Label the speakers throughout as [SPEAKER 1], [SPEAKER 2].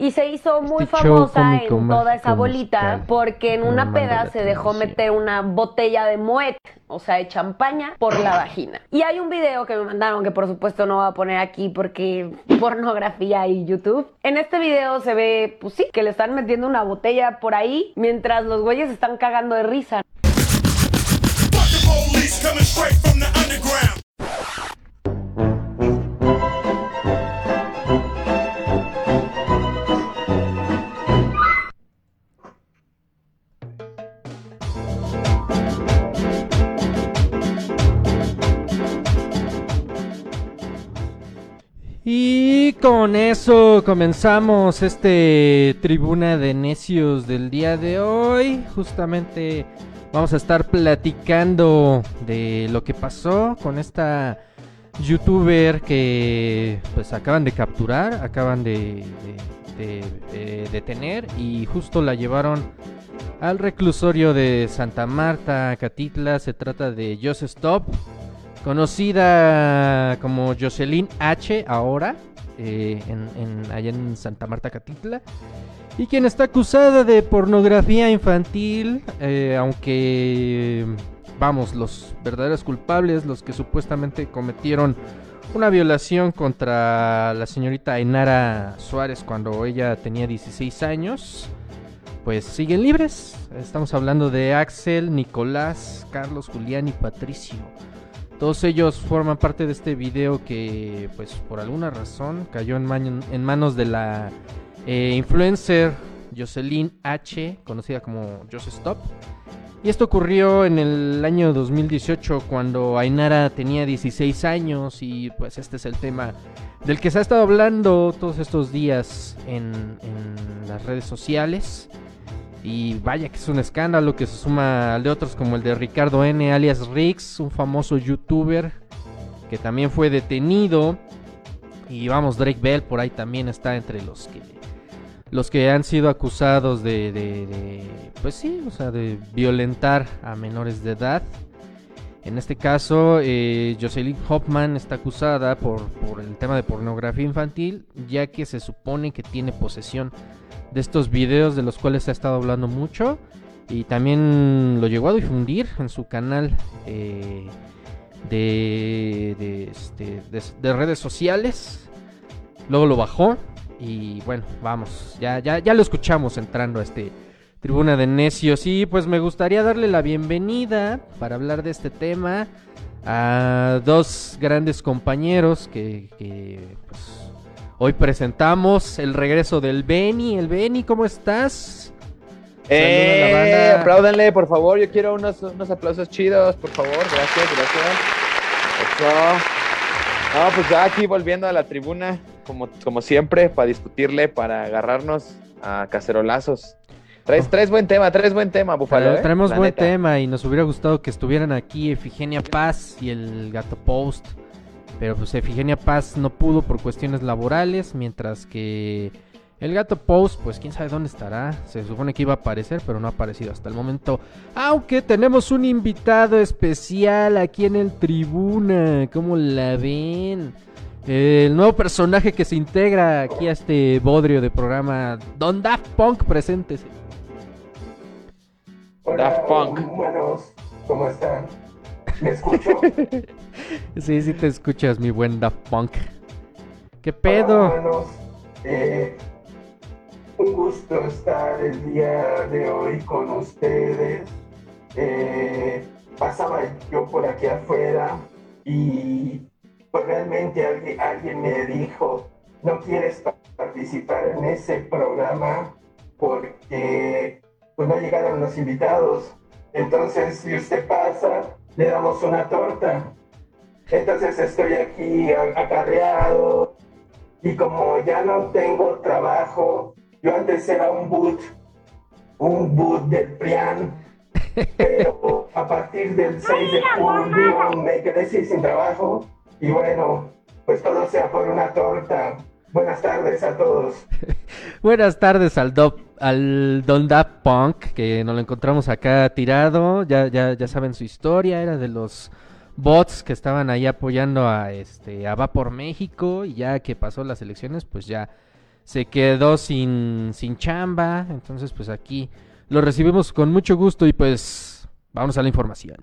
[SPEAKER 1] y se hizo muy
[SPEAKER 2] Este show
[SPEAKER 1] famosa en toda esa bolita
[SPEAKER 2] musical,
[SPEAKER 1] porque en una peda se dejó meter una botella de moet, o sea, de champaña por la vagina. Y hay un video que me mandaron que por supuesto no voy a poner aquí porque pornografía y YouTube. En este video se ve, pues sí, que le están metiendo una botella por ahí mientras los güeyes están cagando de risa.
[SPEAKER 2] Con eso comenzamos este tribuna de necios del día de hoy. Justamente vamos a estar platicando de lo que pasó con esta youtuber que pues acaban de capturar, acaban de, de- de- de detener y justo la llevaron al reclusorio de Santa Marta, Catitla. Se trata de Just Stop conocida como Jocelyn H ahora, eh, allá en Santa Marta Catitla, y quien está acusada de pornografía infantil, eh, aunque, vamos, los verdaderos culpables, los que supuestamente cometieron una violación contra la señorita Ainara Suárez cuando ella tenía 16 años, pues siguen libres. Estamos hablando de Axel, Nicolás, Carlos, Julián y Patricio. Todos ellos forman parte de este video que, pues, por alguna razón cayó en, en manos de la eh, influencer Jocelyn H, conocida como Just Stop. Y esto ocurrió en el año 2018 cuando Ainara tenía 16 años y pues este es el tema del que se ha estado hablando todos estos días en las redes sociales. Y vaya que es un escándalo que se suma al de otros como el de Ricardo N, alias Rix, un famoso youtuber que también fue detenido. Y vamos, Drake Bell por ahí también está entre los que los que han sido acusados de, de- de, pues sí, o sea, de violentar a menores de edad. En este caso, eh, Jocelyn Hoffman está acusada por, el tema de pornografía infantil, ya que se supone que tiene posesión de estos videos de los cuales se ha estado hablando mucho y también lo llegó a difundir en su canal eh, de, de, este, de- de redes sociales. Luego lo bajó y bueno, vamos, ya, ya, ya lo escuchamos entrando a este tribuna de necios y pues me gustaría darle la bienvenida para hablar de este tema a dos grandes compañeros que, que, pues, hoy presentamos el regreso del Beni. El Beni, ¿cómo estás?
[SPEAKER 3] ¡Eh! Apláudanle, por favor. Yo quiero unos, unos aplausos chidos, por favor. Gracias, gracias. Eso. No, pues ya aquí volviendo a la tribuna, como, como siempre, para discutirle, para agarrarnos a cacerolazos. Traes, traes buen tema, traes buen tema, Búfalo. ¿eh?
[SPEAKER 2] Traemos
[SPEAKER 3] La
[SPEAKER 2] buen
[SPEAKER 3] neta.
[SPEAKER 2] tema y nos hubiera gustado que estuvieran aquí Efigenia Paz y el Gato Post. Pero pues Efigenia Paz no pudo por cuestiones laborales, mientras que el Gato Post, pues quién sabe dónde estará. Se supone que iba a aparecer, pero no ha aparecido hasta el momento. Aunque tenemos un invitado especial aquí en el Tribuna. ¿Cómo la ven? El nuevo personaje que se integra aquí a este bodrio de programa, Don Daft Punk, preséntese.
[SPEAKER 4] Hola,
[SPEAKER 3] Daft Punk.
[SPEAKER 4] ¿cómo están? ¿Me escucho?
[SPEAKER 2] Sí, sí te escuchas, mi buen Daft Punk. ¿Qué
[SPEAKER 4] Hola,
[SPEAKER 2] pedo?
[SPEAKER 4] Eh, un gusto estar el día de hoy con ustedes. Eh, pasaba yo por aquí afuera y pues realmente alguien, alguien me dijo, no quieres pa- participar en ese programa porque pues no llegaron los invitados. Entonces, si usted pasa, le damos una torta. Entonces estoy aquí acarreado y como ya no tengo trabajo, yo antes era un boot, un boot del PRIAN, pero a partir del 6 de julio me quedé sin sin trabajo y bueno, pues todo sea por una torta. Buenas tardes a todos.
[SPEAKER 2] Buenas tardes al, Do- al Don Daft Punk, que nos lo encontramos acá tirado. Ya, ya, ya saben su historia, era de los bots que estaban ahí apoyando a este a Va por México y ya que pasó las elecciones, pues ya se quedó sin, sin chamba. Entonces, pues aquí lo recibimos con mucho gusto y pues vamos a la información.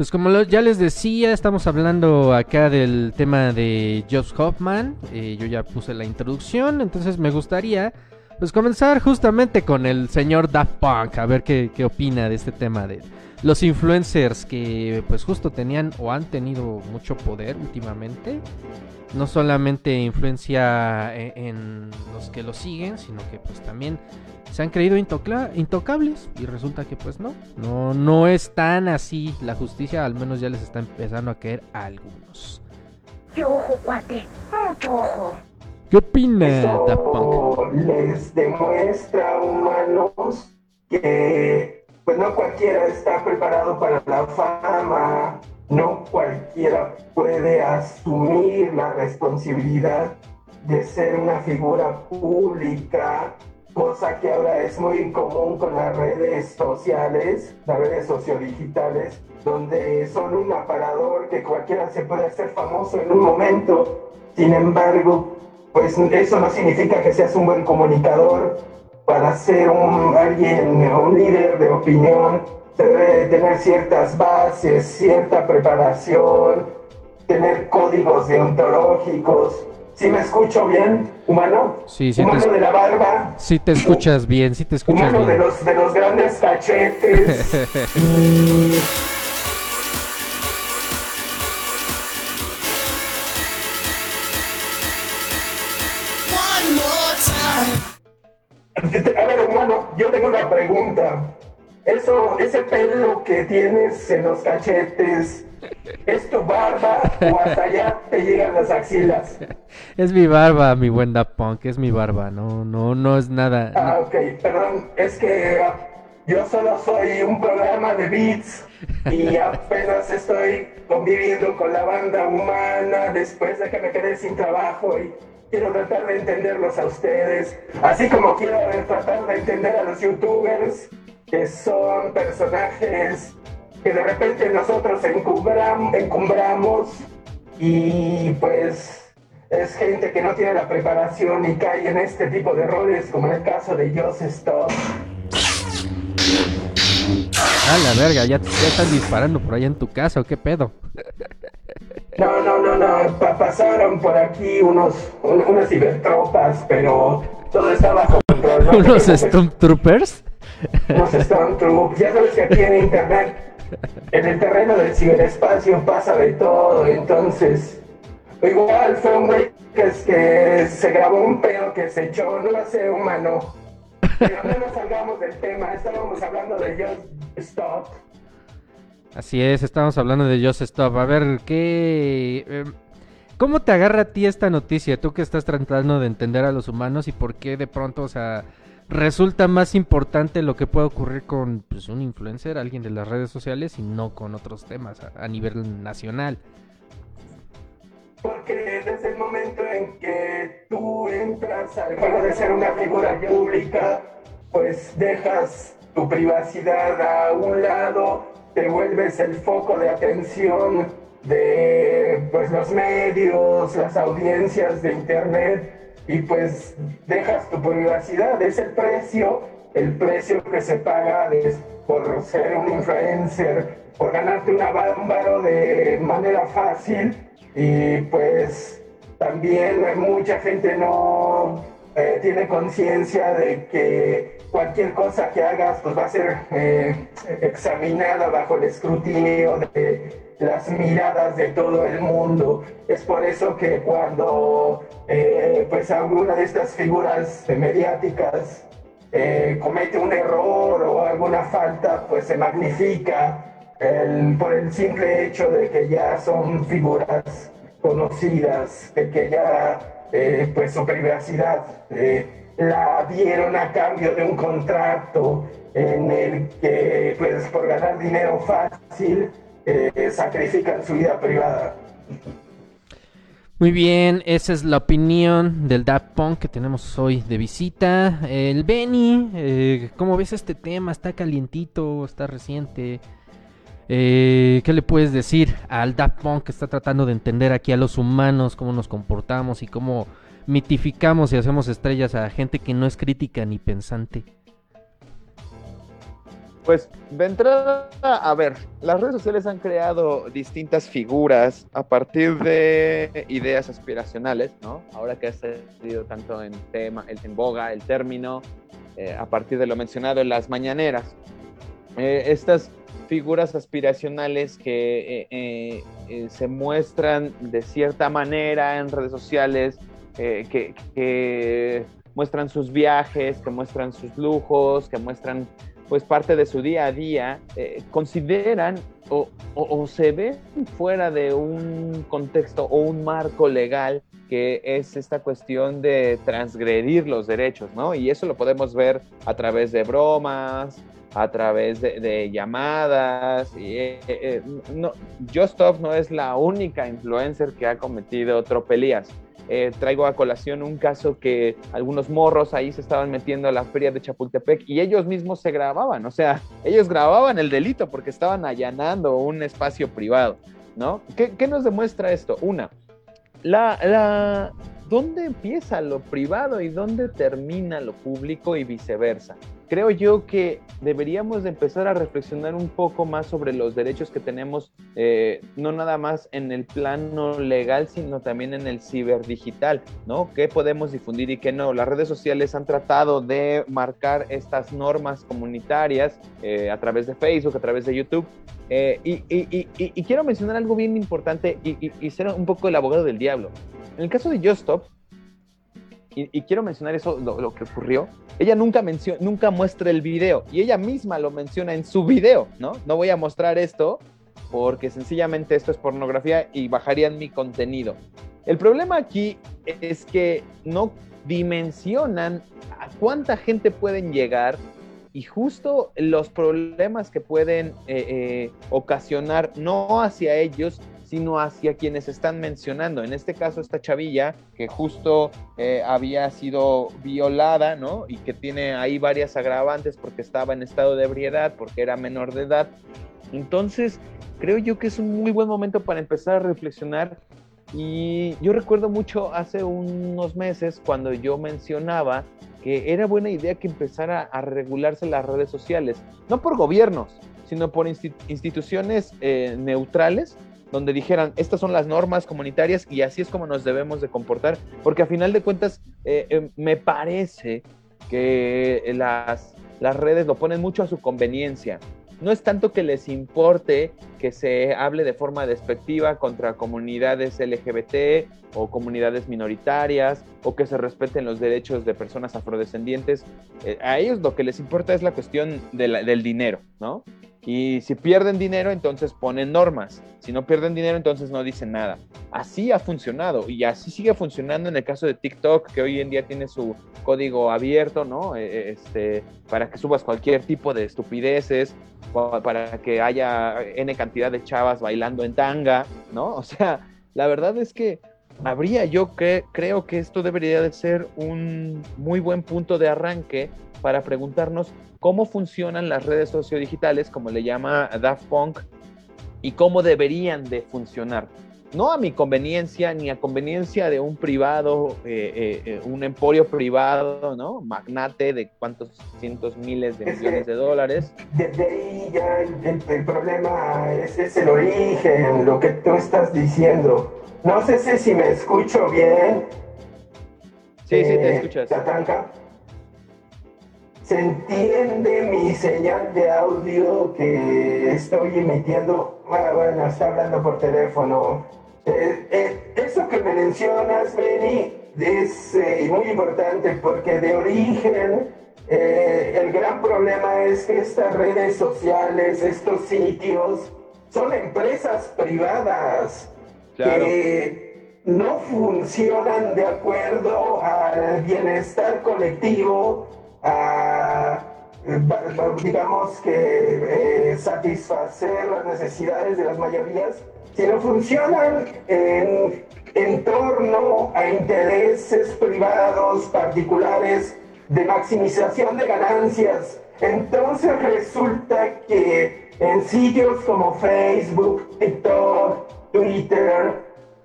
[SPEAKER 2] Pues como lo- ya les decía, estamos hablando acá del tema de Jobs Hoffman. Eh, yo ya puse la introducción, entonces me gustaría pues comenzar justamente con el señor Daft Punk, a ver qué, qué opina de este tema de los influencers que pues justo tenían o han tenido mucho poder últimamente. No solamente influencia e- en, los que lo siguen, sino que pues también se han creído intocla- intocables y resulta que pues no, no, no es tan así la justicia, al menos ya les está empezando a caer a algunos.
[SPEAKER 5] ¡Qué ojo, cuate! ¡Mucho ojo!
[SPEAKER 2] ¿Qué opina?
[SPEAKER 4] Eso les demuestra, humanos, que pues no cualquiera está preparado para la fama, no cualquiera puede asumir la responsabilidad de ser una figura pública, cosa que ahora es muy común con las redes sociales, las redes sociodigitales, donde son un aparador que cualquiera se puede hacer famoso en un momento. Sin embargo, pues eso no significa que seas un buen comunicador. Para ser un, alguien, un líder de opinión, tener ciertas bases, cierta preparación, tener códigos deontológicos. ¿Sí me escucho bien, humano?
[SPEAKER 2] Sí, sí te
[SPEAKER 4] Humano
[SPEAKER 2] es-
[SPEAKER 4] de la barba,
[SPEAKER 2] Si te escuchas bien, si te escuchas
[SPEAKER 4] humano de
[SPEAKER 2] bien.
[SPEAKER 4] los, de los grandes cachetes. y
[SPEAKER 6] One more time.
[SPEAKER 4] A ver, hermano, yo tengo una pregunta. Eso, ese pelo que tienes en los cachetes, ¿es tu barba o hasta allá te llegan las axilas?
[SPEAKER 2] Es mi barba, mi buen Daft Punk, es mi barba, no, no, no es nada.
[SPEAKER 4] Ah, ok, perdón, es que ah, yo solo soy un programa de beats y apenas estoy conviviendo con la banda humana después de que me quedé sin trabajo y quiero tratar de entenderlos a ustedes, así como quiero tratar de entender a los youtubers que son personajes que de repente nosotros encumbram- encumbramos y pues es gente que no tiene la preparación y cae en este tipo de errores, como en el caso de Joss Stop.
[SPEAKER 2] Ah, la verga, ya, ya están disparando por allá en tu casa, ¿o qué pedo?
[SPEAKER 4] No, no, no, no, pa- pasaron por aquí unos, un- unas cibertropas, pero todo está bajo control. no
[SPEAKER 2] ¿Unos
[SPEAKER 4] preocupes.
[SPEAKER 2] Stormtroopers?
[SPEAKER 4] Unos Stormtroopers. Ya sabes que aquí en internet, en el terreno del ciberespacio pasa de todo, entonces... Igual fue un güey que, es que se grabó un pedo que se echó, no lo sé, humano. Pero no nos salgamos del tema, estábamos hablando de Just Stop.
[SPEAKER 2] Así es, estamos hablando de Just Stop. A ver, ¿qué... em, ¿Cómo te agarra a ti esta noticia? Tú que estás tratando de entender a los humanos y por qué de pronto, o sea, resulta más importante lo que puede ocurrir con pues, un influencer, alguien de las redes sociales, y no con otros temas a, nivel nacional.
[SPEAKER 4] Porque desde el momento en que tú entras al juego de ser una figura pública, pues dejas tu privacidad a un lado, te vuelves el foco de atención de pues, los medios, las audiencias de internet y pues dejas tu privacidad, es el precio, el precio que se paga de- por ser un influencer, por ganarte una bámbaro de manera fácil. Y pues también mucha gente no eh, tiene conciencia de que cualquier cosa que hagas pues va a ser eh, examinada bajo el escrutinio de las miradas de todo el mundo. Es por eso que cuando eh, pues alguna de estas figuras mediáticas eh, comete un error o alguna falta, pues se magnifica por el simple hecho de que ya son figuras conocidas, de que ya eh, pues su privacidad eh, la dieron a cambio de un contrato en el que pues por ganar dinero fácil sacrifican su vida privada.
[SPEAKER 2] Muy bien, esa es la opinión del Daft Punk que tenemos hoy de visita. El Benny, eh, ¿cómo ves este tema? ¿Está calientito? ¿Está reciente? Eh, ¿Qué le puedes decir al Daft Punk que está tratando de entender aquí a los humanos, cómo nos comportamos y cómo mitificamos y hacemos estrellas a gente que no es crítica ni pensante?
[SPEAKER 3] Pues de entrada, a ver, las redes sociales han creado distintas figuras a partir de ideas aspiracionales, ¿no? Ahora que ha salido tanto en tema, el- en boga el término, eh, a partir de lo mencionado en las mañaneras. Eh, estas figuras aspiracionales que eh, se muestran de cierta manera en redes sociales, que muestran sus viajes, que muestran sus lujos, que muestran pues parte de su día a día, eh, consideran o, se ven fuera de un contexto o un marco legal que es esta cuestión de transgredir los derechos, ¿no? Y eso lo podemos ver a través de bromas, a través de, llamadas. Y, eh, eh, no, Justop no es la única influencer que ha cometido tropelías. Eh, traigo a colación un caso que algunos morros ahí se estaban metiendo a la feria de Chapultepec y ellos mismos se grababan, o sea, ellos grababan el delito porque estaban allanando un espacio privado, ¿no? ¿Qué, qué nos demuestra esto? Una, la, la, ¿dónde empieza lo privado y dónde termina lo público y viceversa? Creo yo que deberíamos de empezar a reflexionar un poco más sobre los derechos que tenemos, eh, no nada más en el plano legal, sino también en el ciberdigital, ¿no? ¿Qué podemos difundir y qué no? Las redes sociales han tratado de marcar estas normas comunitarias eh, a través de Facebook, a través de YouTube, eh, y, y, quiero mencionar algo bien importante y, ser un poco el abogado del diablo. En el caso de Justop, y, quiero mencionar eso, lo, lo, que ocurrió, ella nunca, menciona, nunca muestra el video y ella misma lo menciona en su video, ¿no? No voy a mostrar esto porque sencillamente esto es pornografía y bajarían mi contenido. El problema aquí es que no dimensionan a cuánta gente pueden llegar y justo los problemas que pueden eh, eh, ocasionar no hacia ellos, sino hacia quienes están mencionando. En este caso, esta chavilla que justo eh, había sido violada, ¿no? Y que tiene ahí varias agravantes porque estaba en estado de ebriedad, porque era menor de edad. Entonces, creo yo que es un muy buen momento para empezar a reflexionar. Y yo recuerdo mucho hace unos meses cuando yo mencionaba que era buena idea que empezara a regularse las redes sociales, no por gobiernos, sino por instit instituciones eh, neutrales donde dijeran, estas son las normas comunitarias y así es como nos debemos de comportar, porque a final de cuentas eh, eh, me parece que las, las redes lo ponen mucho a su conveniencia. No es tanto que les importe que se hable de forma despectiva contra comunidades LGBT o comunidades minoritarias o que se respeten los derechos de personas afrodescendientes. Eh, a ellos lo que les importa es la cuestión de la, del dinero, ¿no? Y si pierden dinero, entonces ponen normas. Si no pierden dinero, entonces no dicen nada. Así ha funcionado y así sigue funcionando en el caso de TikTok, que hoy en día tiene su código abierto, ¿no? Este, para que subas cualquier tipo de estupideces, para que haya N cantidad de chavas bailando en tanga, ¿no? O sea, la verdad es que habría yo creo que esto debería de ser un muy buen punto de arranque para preguntarnos cómo funcionan las redes sociodigitales, como le llama Daft Punk, y cómo deberían de funcionar. No a mi conveniencia, ni a conveniencia de un privado, eh, eh, un emporio privado, ¿no? Magnate de cuántos cientos miles de millones de dólares.
[SPEAKER 4] Desde ahí ya el, el, el problema es, es, el origen, lo que tú estás diciendo. No sé si, me escucho bien.
[SPEAKER 3] Sí, eh, sí, te escuchas.
[SPEAKER 4] Tatanka se entiende mi señal de audio que estoy emitiendo. Bueno, bueno, está hablando por teléfono. Eh, eh, eso que me mencionas, Benny, es eh, muy importante porque de origen el gran problema es que estas redes sociales, estos sitios, son empresas privadas
[SPEAKER 3] claro.
[SPEAKER 4] que no funcionan de acuerdo al bienestar colectivo a, digamos que satisfacer las necesidades de las mayorías, sino funcionan en, en torno a intereses privados, particulares, de maximización de ganancias. Entonces resulta que en sitios como Facebook, TikTok, Twitter,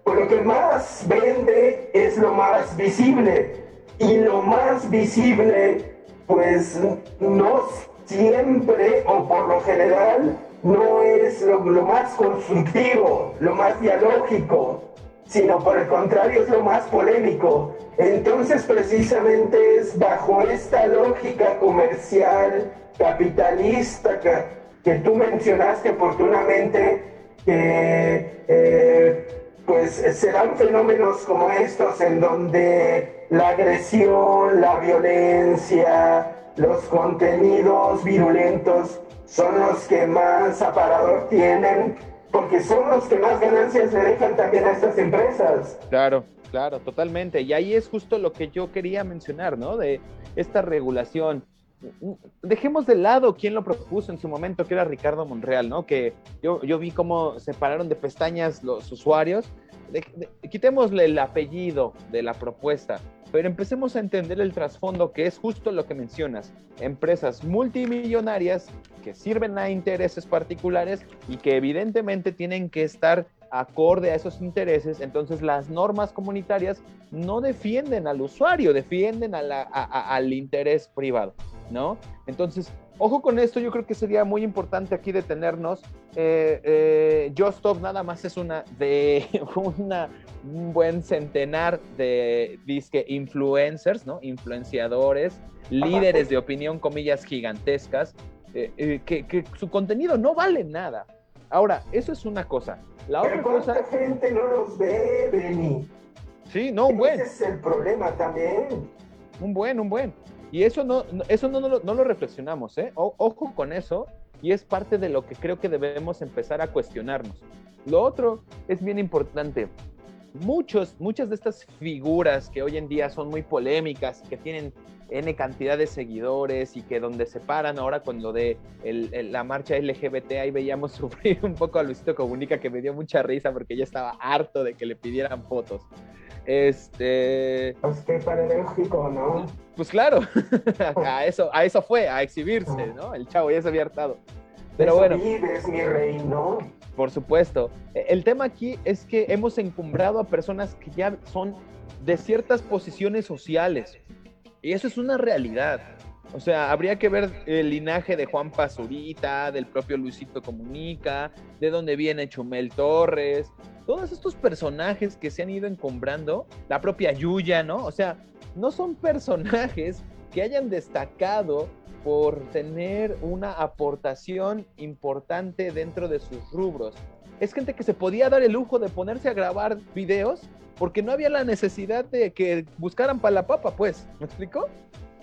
[SPEAKER 4] lo que más vende es lo más visible. Y lo más visible, pues no siempre o por lo general no es lo, más constructivo, lo más dialógico, sino por el contrario es lo más polémico. Entonces precisamente es bajo esta lógica comercial, capitalista, que, que tú mencionaste oportunamente, que eh, pues serán fenómenos como estos en donde la agresión, la violencia, los contenidos virulentos son los que más aparador tienen porque son los que más ganancias le dejan también a estas empresas.
[SPEAKER 3] Claro, claro, totalmente. Y ahí es justo lo que yo quería mencionar, ¿no? De esta regulación. Dejemos de lado quién lo propuso en su momento, que era Ricardo Monreal, ¿no? Que yo, yo vi cómo separaron de pestañas los usuarios. De- de- quitémosle el apellido de la propuesta, pero empecemos a entender el trasfondo que es justo lo que mencionas. Empresas multimillonarias que sirven a intereses particulares y que evidentemente tienen que estar acorde a esos intereses, entonces las normas comunitarias no defienden al usuario, defienden a la- a- a- al interés privado, ¿no? Entonces, ojo con esto, yo creo que sería muy importante aquí detenernos. Eh, eh, Just Stop nada más es una de una, un buen centenar de disque influencers, ¿no? Influenciadores, líderes de opinión, comillas, gigantescas, eh, eh, que, que su contenido no vale nada. Ahora, eso es una cosa. La otra
[SPEAKER 4] Pero ¿cuánta
[SPEAKER 3] cosa,
[SPEAKER 4] gente no los ve, Benny?
[SPEAKER 3] sí, no, un buen,
[SPEAKER 4] Ese es el problema también.
[SPEAKER 3] un buen, un buen. Y eso no, no- eso no, no lo, no lo reflexionamos, ¿eh? O- ojo con eso, y es parte de lo que creo que debemos empezar a cuestionarnos. Lo otro es bien importante. Muchos, muchas de estas figuras que hoy en día son muy polémicas, que tienen N cantidad de seguidores y que donde se paran ahora con lo de el- el- la marcha LGBT, ahí veíamos sufrir un poco a Luisito Comunica que me dio mucha risa porque ya estaba harto de que le pidieran fotos. Este,
[SPEAKER 4] Pues qué paradójico, ¿no?
[SPEAKER 3] pues claro, a eso, a eso fue, a exhibirse, ¿no? El chavo ya se había hartado. Pero bueno,
[SPEAKER 4] vives, mi rey, ¿no?
[SPEAKER 3] Por supuesto. E- El tema aquí es que hemos encumbrado a personas que ya son de ciertas posiciones sociales. Y eso es una realidad. O sea, habría que ver el linaje de Juan Pazurita, del propio Luisito Comunica, de dónde viene Chumel Torres, todos estos personajes que se han ido encumbrando, la propia Yuya, ¿no? O sea, no son personajes que hayan destacado por tener una aportación importante dentro de sus rubros. Es gente que se podía dar el lujo de ponerse a grabar videos porque no había la necesidad de que buscaran para la papa, pues. ¿Me explico?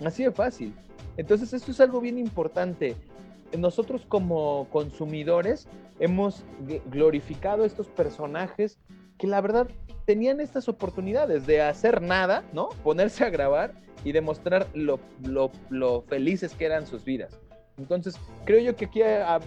[SPEAKER 3] Así de fácil. Entonces, esto es algo bien importante. Nosotros como consumidores hemos gl- glorificado estos personajes que la verdad tenían estas oportunidades de hacer nada, ¿no? Ponerse a grabar y demostrar lo, lo- felices que eran sus vidas. Entonces, creo yo que aquí ha-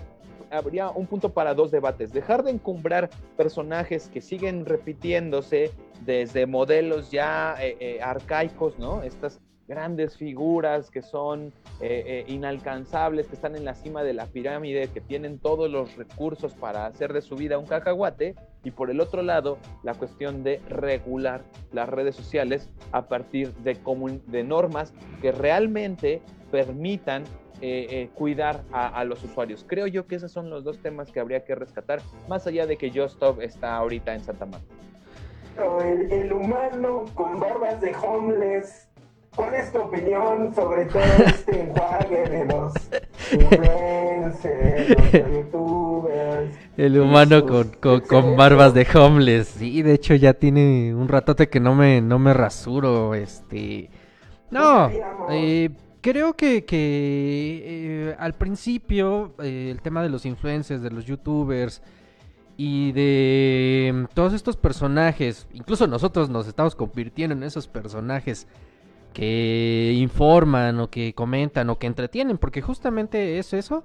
[SPEAKER 3] habría un punto para dos debates. Dejar de encumbrar personajes que siguen repitiéndose desde modelos ya eh, eh, arcaicos, ¿no? Estas grandes figuras que son eh, inalcanzables, que están en la cima de la pirámide, que tienen todos los recursos para hacer de su vida un cacahuate, y por el otro lado, la cuestión de regular las redes sociales a partir de, normas que realmente permitan eh, eh, cuidar a, a los usuarios. Creo yo que esos son los dos temas que habría que rescatar, más allá de que Just Stop está ahorita en Santa Marta.
[SPEAKER 4] El, el humano con barbas de homeless, ¿cuál es tu opinión sobre todo este enjuague de los influencers, los?
[SPEAKER 2] El humano con, con, con barbas de homeless. Sí, de hecho ya tiene un ratote que no me, no me rasuro. Este. No, eh, creo que, que eh, al principio eh, el tema de los influencers, de los youtubers y de mm, todos estos personajes, incluso nosotros nos estamos convirtiendo en esos personajes que informan o que comentan o que entretienen, porque justamente es eso,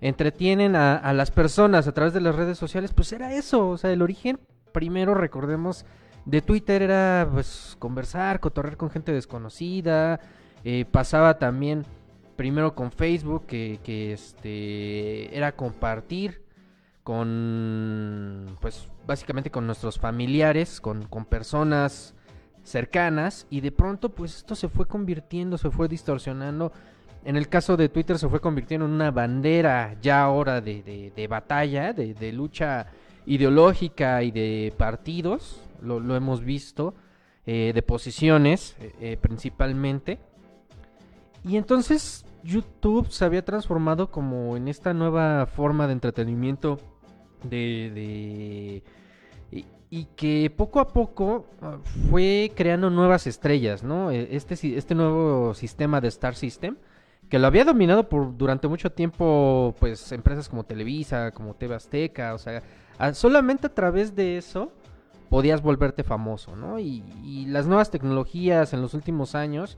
[SPEAKER 2] entretienen a, las personas a través de las redes sociales, pues era eso, o sea, el origen, primero recordemos, de Twitter era pues conversar, cotorrear con gente desconocida, eh, pasaba también primero con Facebook, que, que, este, era compartir con, pues básicamente con nuestros familiares, con, con personas cercanas, y de pronto pues esto se fue convirtiendo, se fue distorsionando. En el caso de Twitter se fue convirtiendo en una bandera ya ahora de, de- batalla, de, de lucha ideológica y de partidos, lo, hemos visto, eh, de posiciones eh, eh, principalmente. Y entonces YouTube se había transformado como en esta nueva forma de entretenimiento de... de- y, que poco a poco ah, fue creando nuevas estrellas, ¿no? Eh, Este, este nuevo sistema de Star System, que lo había dominado por durante mucho tiempo, pues empresas como Televisa, como TV Azteca, o sea, solamente a través de eso podías volverte famoso, ¿no? Y, y las nuevas tecnologías en los últimos años,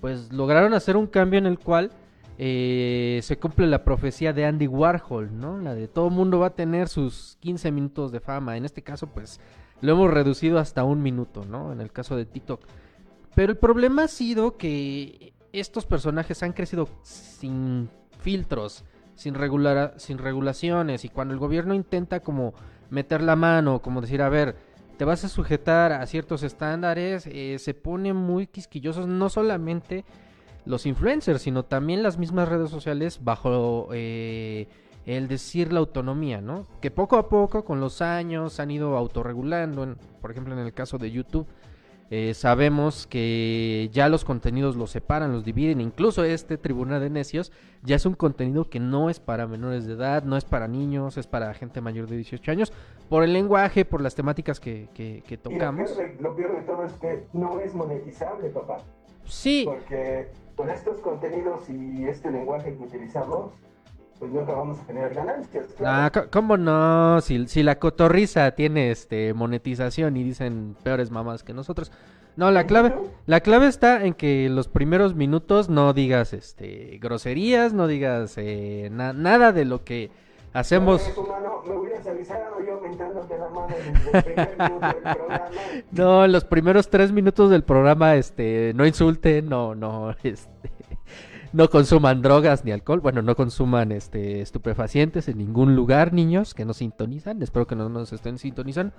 [SPEAKER 2] pues lograron hacer un cambio en el cual eh, se cumple la profecía de Andy Warhol, ¿no? La de todo mundo va a tener sus 15 minutos de fama. En este caso, pues lo hemos reducido hasta un minuto, ¿no? En el caso de TikTok. Pero el problema ha sido que estos personajes han crecido sin filtros, sin, regular, sin regulaciones. Y cuando el gobierno intenta como meter la mano, como decir, a ver, te vas a sujetar a ciertos estándares, eh, se ponen muy quisquillosos, no solamente los influencers, sino también las mismas redes sociales bajo eh, el decir la autonomía, ¿no? Que poco a poco, con los años, han ido autorregulando, por ejemplo, en el caso de YouTube, eh, sabemos que ya los contenidos los separan, los dividen, incluso este Tribunal de Necios ya es un contenido que no es para menores de edad, no es para niños, es para gente mayor de 18 años, por el lenguaje, por las temáticas que, que- que
[SPEAKER 4] Y
[SPEAKER 2] tocamos.
[SPEAKER 4] de, lo peor de todo es que no es monetizable, papá.
[SPEAKER 2] Sí,
[SPEAKER 4] Porque con estos contenidos y este lenguaje que utilizamos, pues nunca vamos a generar ganancias.
[SPEAKER 2] Ah,
[SPEAKER 4] claro.
[SPEAKER 2] co- ¿cómo no? Si, si la cotorriza tiene este monetización y dicen peores mamás que nosotros. No, la clave, la clave está en que los primeros minutos no digas este groserías, no digas eh, na- nada de lo que hacemos. No, en los primeros tres minutos del programa, este, no insulten, no, no, este, no consuman drogas ni alcohol, bueno, no consuman, este, estupefacientes en ningún lugar, niños, que no sintonizan, espero que no nos estén sintonizando.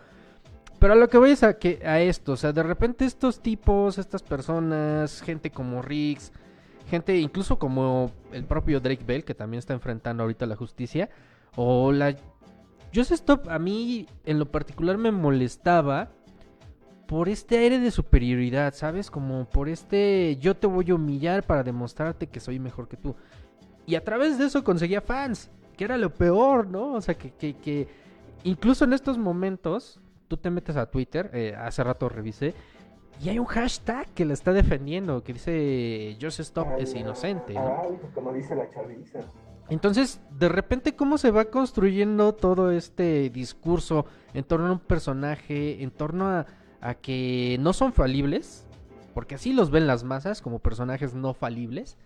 [SPEAKER 2] Pero a lo que voy es a que a esto, o sea, de repente estos tipos, estas personas, gente como Riggs, gente incluso como el propio Drake Bell, que también está enfrentando ahorita la justicia, o la Just Stop a mí en lo particular me molestaba por este aire de superioridad, ¿sabes? Como por este yo te voy a humillar para demostrarte que soy mejor que tú. Y a través de eso conseguía fans, que era lo peor, ¿no? O sea, que, que, que incluso en estos momentos, tú te metes a Twitter, eh, hace rato revisé, y hay un hashtag que la está defendiendo, que dice Just Stop es inocente, ¿no?
[SPEAKER 4] Ay, como dice la chaviza.
[SPEAKER 2] Entonces, de repente, ¿cómo se va construyendo todo este discurso en torno a un personaje, en torno a, a que no son falibles? Porque así los ven las masas como personajes no falibles.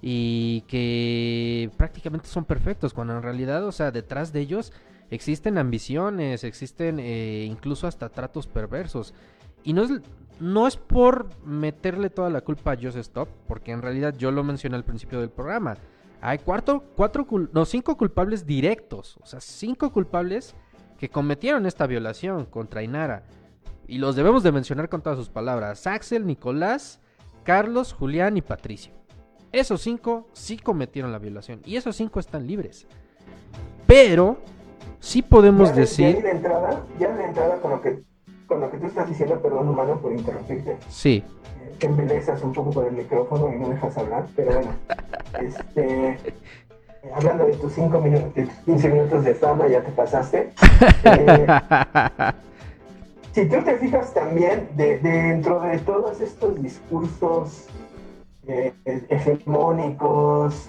[SPEAKER 2] Y que prácticamente son perfectos, cuando en realidad, o sea, detrás de ellos existen ambiciones, existen eh, incluso hasta tratos perversos. Y no es, no es por meterle toda la culpa a Just Stop, porque en realidad yo lo mencioné al principio del programa. Hay cuatro, cuatro, no, cinco culpables directos. O sea, cinco culpables que cometieron esta violación contra Inara. Y los debemos de mencionar con todas sus palabras. Axel, Nicolás, Carlos, Julián y Patricio. Esos cinco sí cometieron la violación. Y esos cinco están libres. Pero sí podemos
[SPEAKER 4] Ya de-
[SPEAKER 2] decir...
[SPEAKER 4] Ya de entrada, ya de entrada con lo que, con lo que tú estás diciendo, perdón, humano, por interrumpirte.
[SPEAKER 2] Sí.
[SPEAKER 4] eh, Te embelezas un poco con el micrófono y no dejas hablar, pero bueno. este, eh, hablando de tus cinco minutos, de tus 15 minutos de fama, ya te pasaste. Eh, si tú te fijas también, de, dentro de todos estos discursos eh, hegemónicos,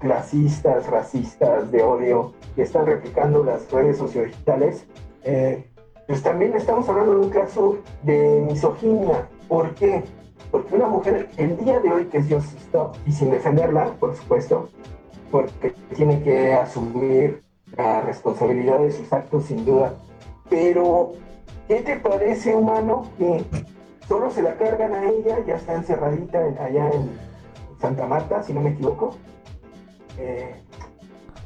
[SPEAKER 4] clasistas, racistas, de odio, que están replicando las redes sociodigitales, eh, pues también estamos hablando de un caso de misoginia. ¿Por qué? Porque una mujer, el día de hoy que es Just Stop, y sin defenderla, por supuesto, porque tiene que asumir la responsabilidad de sus actos sin duda, pero ¿qué te parece, humano, que solo se la cargan a ella, ya está encerradita en- allá en, Santa Marta, si no me equivoco. Eh,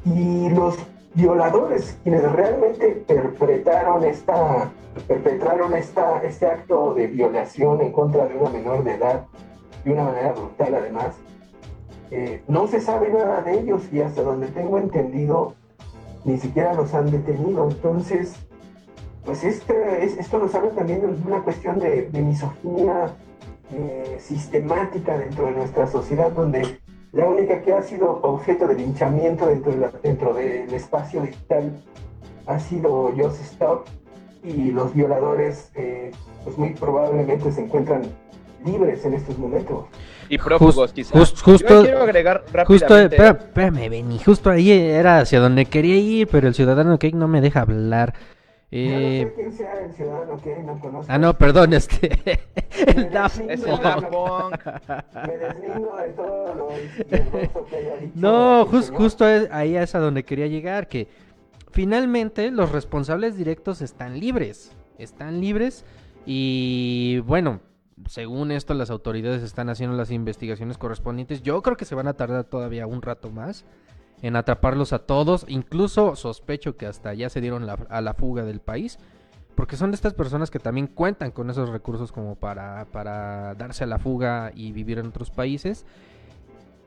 [SPEAKER 4] y los violadores, quienes realmente perpetraron esta, perpetraron esta, este acto de violación en contra de una menor de edad, de una manera brutal además, eh, no se sabe nada de ellos y hasta donde tengo entendido, ni siquiera los han detenido. Entonces, pues este, es- esto nos habla también de una cuestión de, de misoginia eh, sistemática dentro de nuestra sociedad, donde la única que ha sido objeto de linchamiento dentro, de la- dentro del espacio digital ha sido Just Stop y los violadores eh, pues muy probablemente se encuentran libres en estos momentos.
[SPEAKER 3] Y prófugos,
[SPEAKER 2] Just-
[SPEAKER 3] quizás.
[SPEAKER 2] just- justo-
[SPEAKER 3] Yo quiero agregar
[SPEAKER 2] Justo,
[SPEAKER 3] rápidamente.
[SPEAKER 2] espera- espérame, Benny, justo ahí era hacia donde quería ir, pero el ciudadano Cake no me deja hablar.
[SPEAKER 4] Yo no
[SPEAKER 2] Eh,
[SPEAKER 4] sé quién sea el ciudadano que no conozco.
[SPEAKER 2] ah, no, perdón, este... El
[SPEAKER 3] Es el Daft Punk.
[SPEAKER 4] Me deslindo de todo lo que haya dicho
[SPEAKER 2] No,
[SPEAKER 4] el
[SPEAKER 2] jus-
[SPEAKER 4] señor.
[SPEAKER 2] justo es- ahí es a donde quería llegar, que finalmente los responsables directos están libres, están libres y bueno, según esto las autoridades están haciendo las investigaciones correspondientes, yo creo que se van a tardar todavía un rato más en atraparlos a todos, incluso sospecho que hasta ya se dieron a la fuga del país. Porque son de estas personas que también cuentan con esos recursos como para, para darse a la fuga y vivir en otros países.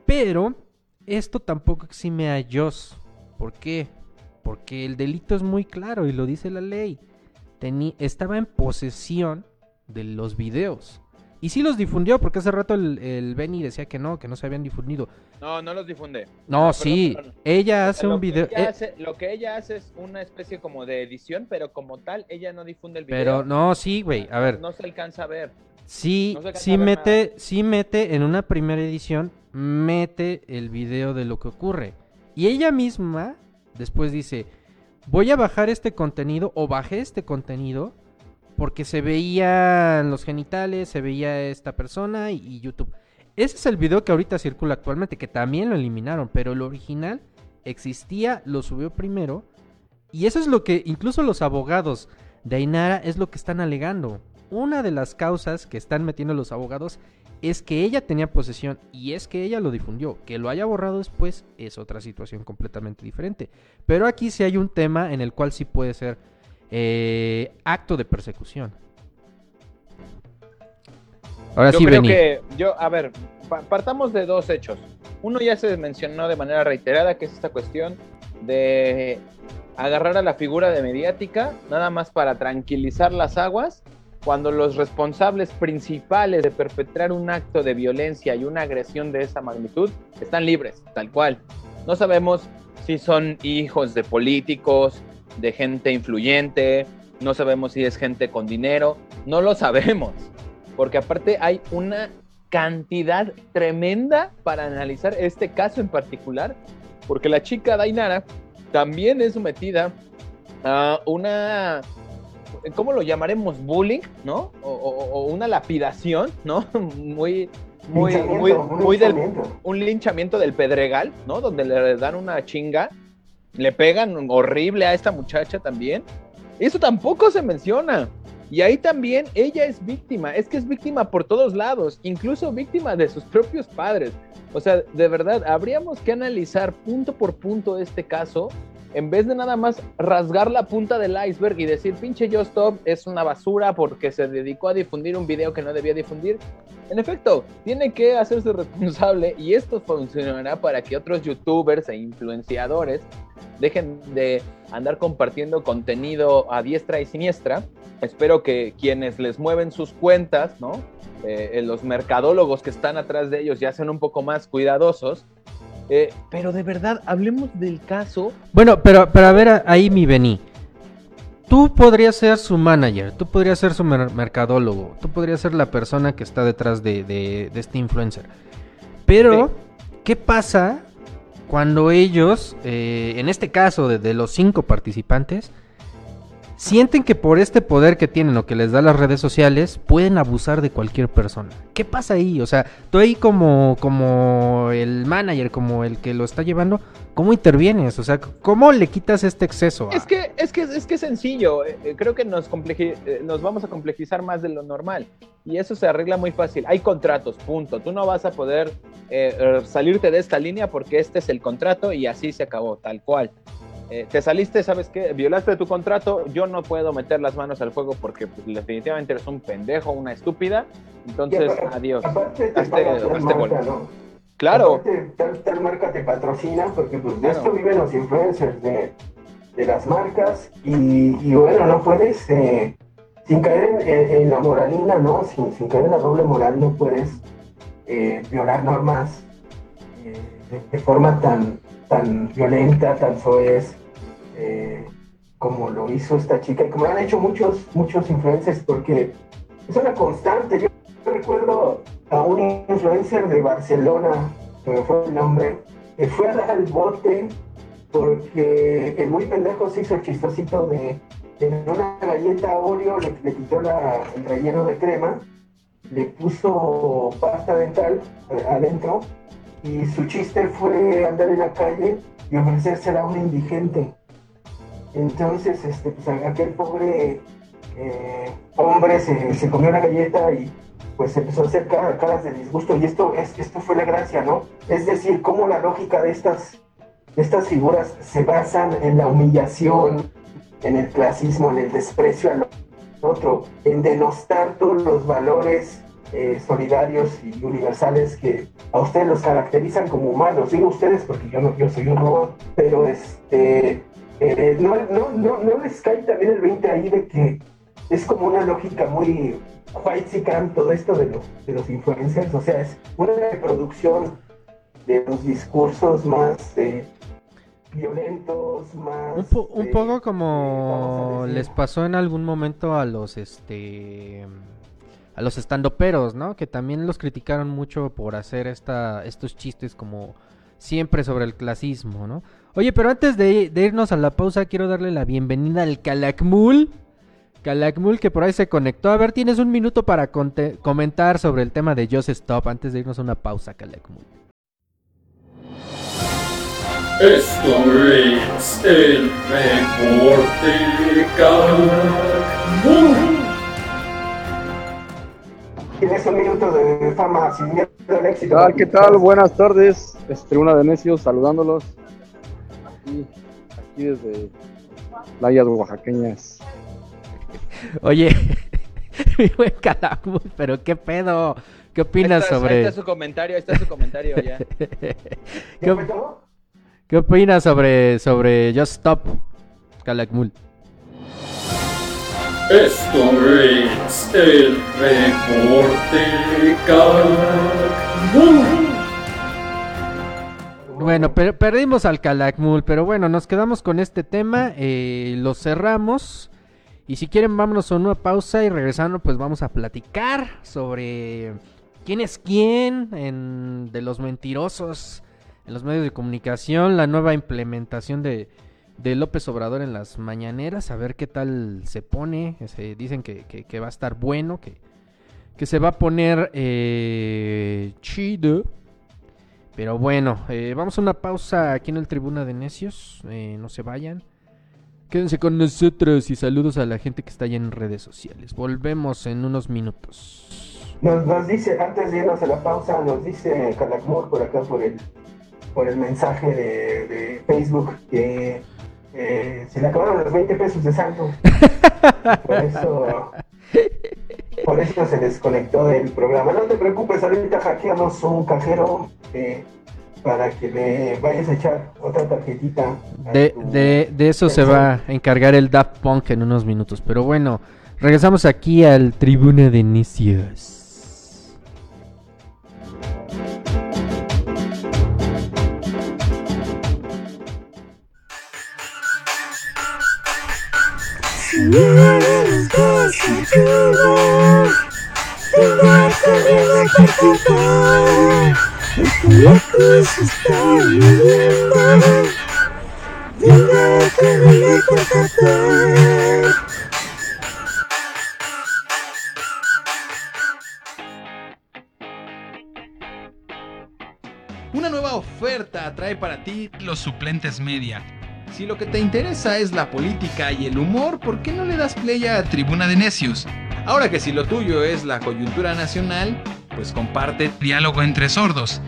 [SPEAKER 2] Pero esto tampoco exime a Joss. ¿Por qué? Porque el delito es muy claro y lo dice la ley. Teni- estaba en posesión de los videos. Y sí los difundió, porque hace rato el, el Benny decía que no, que no se habían difundido.
[SPEAKER 3] No, no los difunde.
[SPEAKER 2] No, sí,
[SPEAKER 3] perdón.
[SPEAKER 2] ella hace
[SPEAKER 3] Lo
[SPEAKER 2] un video. eh,
[SPEAKER 3] hace- lo que ella hace es una especie como de edición, pero como tal, ella no difunde el video.
[SPEAKER 2] pero no, sí, güey. A ver,
[SPEAKER 3] No se alcanza a ver.
[SPEAKER 2] sí,
[SPEAKER 3] no
[SPEAKER 2] sí mete, sí mete en una primera edición, mete el video de lo que ocurre. Y ella misma después dice, voy a bajar este contenido o bajé este contenido porque se veían los genitales, se veía esta persona y, YouTube. Ese es el video que ahorita circula actualmente, que también lo eliminaron, pero el original existía, lo subió primero. Y eso es lo que incluso los abogados de Ainara es lo que están alegando. Una de las causas que están metiendo los abogados es que ella tenía posesión y es que ella lo difundió. Que lo haya borrado después es otra situación completamente diferente. Pero aquí sí hay un tema en el cual sí puede ser eh, acto de persecución. Ahora
[SPEAKER 3] yo
[SPEAKER 2] sí,
[SPEAKER 3] creo
[SPEAKER 2] Benny.
[SPEAKER 3] que, yo, a ver, pa- partamos de dos hechos. Uno ya se mencionó de manera reiterada, que es esta cuestión de agarrar a la figura de mediática, nada más para tranquilizar las aguas, cuando los responsables principales de perpetrar un acto de violencia y una agresión de esa magnitud están libres, tal cual. No sabemos si son hijos de políticos, de gente influyente, no sabemos si es gente con dinero, no lo sabemos porque aparte hay una cantidad tremenda para analizar este caso en particular, porque la chica Dainara también es sometida a una, ¿cómo lo llamaremos? Bullying, ¿no? O, o- o una lapidación, ¿no? Muy, muy, muy,
[SPEAKER 4] un
[SPEAKER 3] del,
[SPEAKER 4] linchamiento.
[SPEAKER 3] un linchamiento del Pedregal, ¿no? Donde le dan una chinga, le pegan horrible a esta muchacha también. Eso tampoco se menciona. Y ahí también ella es víctima, es que es víctima por todos lados, incluso víctima de sus propios padres. O sea, de verdad, habríamos que analizar punto por punto este caso en vez de nada más rasgar la punta del iceberg y decir, pinche Stop es una basura porque se dedicó a difundir un video que no debía difundir. En efecto, tiene que hacerse responsable y esto funcionará para que otros youtubers e influenciadores dejen de andar compartiendo contenido a diestra y siniestra. Espero que quienes les mueven sus cuentas, ¿no? Eh, los mercadólogos que están atrás de ellos ya sean un poco más cuidadosos. Eh, pero de verdad, hablemos del caso
[SPEAKER 2] Bueno, pero, pero a ver, ahí mi Beni. Tú podrías ser su manager, tú podrías ser su mer- mercadólogo, tú podrías ser la persona que está detrás de, de- de este influencer. Pero,
[SPEAKER 3] Sí.
[SPEAKER 2] ¿qué pasa cuando ellos, eh, en este caso de, de los cinco participantes, sienten que por este poder que tienen o que les da las redes sociales, pueden abusar de cualquier persona. ¿Qué pasa ahí? O sea, tú ahí como, como el manager, como el que lo está llevando, ¿cómo intervienes? O sea, ¿cómo le quitas este exceso?
[SPEAKER 3] Es que es que es que es sencillo. eh, eh, Creo que nos eh, nos vamos a complejizar más de lo normal y eso se arregla muy fácil. Hay contratos, punto. Tú no vas a poder salirte de esta línea porque este es el contrato y así se acabó, tal cual. Eh, te saliste, ¿sabes qué? Violaste tu contrato, yo no puedo meter las manos al fuego porque pues, definitivamente eres un pendejo, una estúpida. Entonces,
[SPEAKER 4] aparte-
[SPEAKER 3] adiós.
[SPEAKER 4] Aparte te
[SPEAKER 3] Hazte-
[SPEAKER 4] paga tal
[SPEAKER 3] hazte
[SPEAKER 4] marca,
[SPEAKER 3] bola.
[SPEAKER 4] ¿no?
[SPEAKER 3] Claro,
[SPEAKER 4] Aparte, tal, tal marca te patrocina porque pues de
[SPEAKER 3] Claro.
[SPEAKER 4] esto viven los influencers de, de las marcas y, y bueno, no puedes, eh, sin caer en, en- en la moralina, ¿no? Sin, sin caer en la doble moral, no puedes eh, violar normas de, de forma tan, tan violenta, tan soez, eh, como lo hizo esta chica y como lo han hecho muchos, muchos influencers porque es una constante. Yo recuerdo a un influencer de Barcelona, que fue el nombre, que fue a dar al bote porque el muy pendejo se hizo el chistosito de en una galleta Oreo, le, le quitó la- el relleno de crema, le puso pasta dental eh, adentro y su chiste fue andar en la calle y ofrecérsela a un indigente. Entonces, este, pues, aquel pobre eh, hombre se, se comió la galleta y pues empezó a hacer cara- caras de disgusto y esto, es, esto fue la gracia, ¿no? Es decir, cómo la lógica de estas, de estas figuras se basan en la humillación, en el clasismo, en el desprecio al otro, en denostar todos los valores eh, solidarios y universales que a ustedes los caracterizan como humanos. Digo ustedes porque yo no, yo soy un robot, pero este eh, no, no, no, no les cae también el 20 ahí de que es como una lógica muy white todo esto de los, de los influencers, o sea, es una reproducción de los discursos más eh, violentos, más...
[SPEAKER 2] Un, po- un
[SPEAKER 4] eh,
[SPEAKER 2] poco como les pasó en algún momento a los este a los estandoperos, ¿no? Que también los criticaron mucho por hacer esta estos chistes como siempre sobre el clasismo, ¿no? Oye, pero antes de, irnos a la pausa quiero darle la bienvenida al Calakmul. Calakmul que por ahí se conectó. A ver, tienes un minuto para comentar sobre el tema de Just Stop antes de irnos a una pausa, Calakmul.
[SPEAKER 7] Esto es el reporte Calakmul.
[SPEAKER 4] Tienes un minuto de fama sin miedo al éxito.
[SPEAKER 8] ¿Qué tal? ¿Qué tal? Buenas tardes. Es Tribuna de Necios saludándolos. Aquí, aquí desde playas oaxaqueñas.
[SPEAKER 2] Oye, mi buen Calakmul, pero qué pedo. ¿Qué opinas
[SPEAKER 3] ahí está,
[SPEAKER 2] sobre
[SPEAKER 3] ahí está su comentario, ahí está su comentario ya.
[SPEAKER 2] ¿Qué, qué opinas sobre sobre Just Stop, Calakmul?
[SPEAKER 7] Esto es el reporte Calakmul.
[SPEAKER 2] Bueno, per- perdimos al Calakmul, pero bueno, nos quedamos con este tema, eh, lo cerramos. Y si quieren, vámonos a una pausa y regresando, pues vamos a platicar sobre quién es quién en, de los mentirosos en los medios de comunicación, la nueva implementación de, de López Obrador en las mañaneras, a ver qué tal se pone. Se dicen que, que- va a estar bueno, que, que se va a poner eh, chido. Pero bueno, eh, vamos a una pausa aquí en el Tribuna de Necios. eh, no se vayan. Quédense con nosotros y saludos a la gente que está allá en redes sociales. Volvemos en unos minutos.
[SPEAKER 4] Nos, dice, antes de irnos a la pausa, nos dice Calakmur por acá por el, por el mensaje de Facebook que eh, se le acabaron los 20 pesos de saldo. Por eso, por eso se desconectó del programa. No te preocupes, ahorita hackeamos un cajero eh, para que le vayas a echar otra tarjetita.
[SPEAKER 2] De,
[SPEAKER 4] tu-
[SPEAKER 2] de, de eso se va a encargar el Daft Punk en unos minutos. Pero bueno, regresamos aquí al Tribuna de Necios.
[SPEAKER 9] Una nueva oferta trae para ti los suplentes media. Si lo que te interesa es la política y el humor, ¿por qué no le das play a Tribuna de Necios? Ahora que si lo tuyo es la coyuntura nacional, pues comparte Diálogo entre Sordos.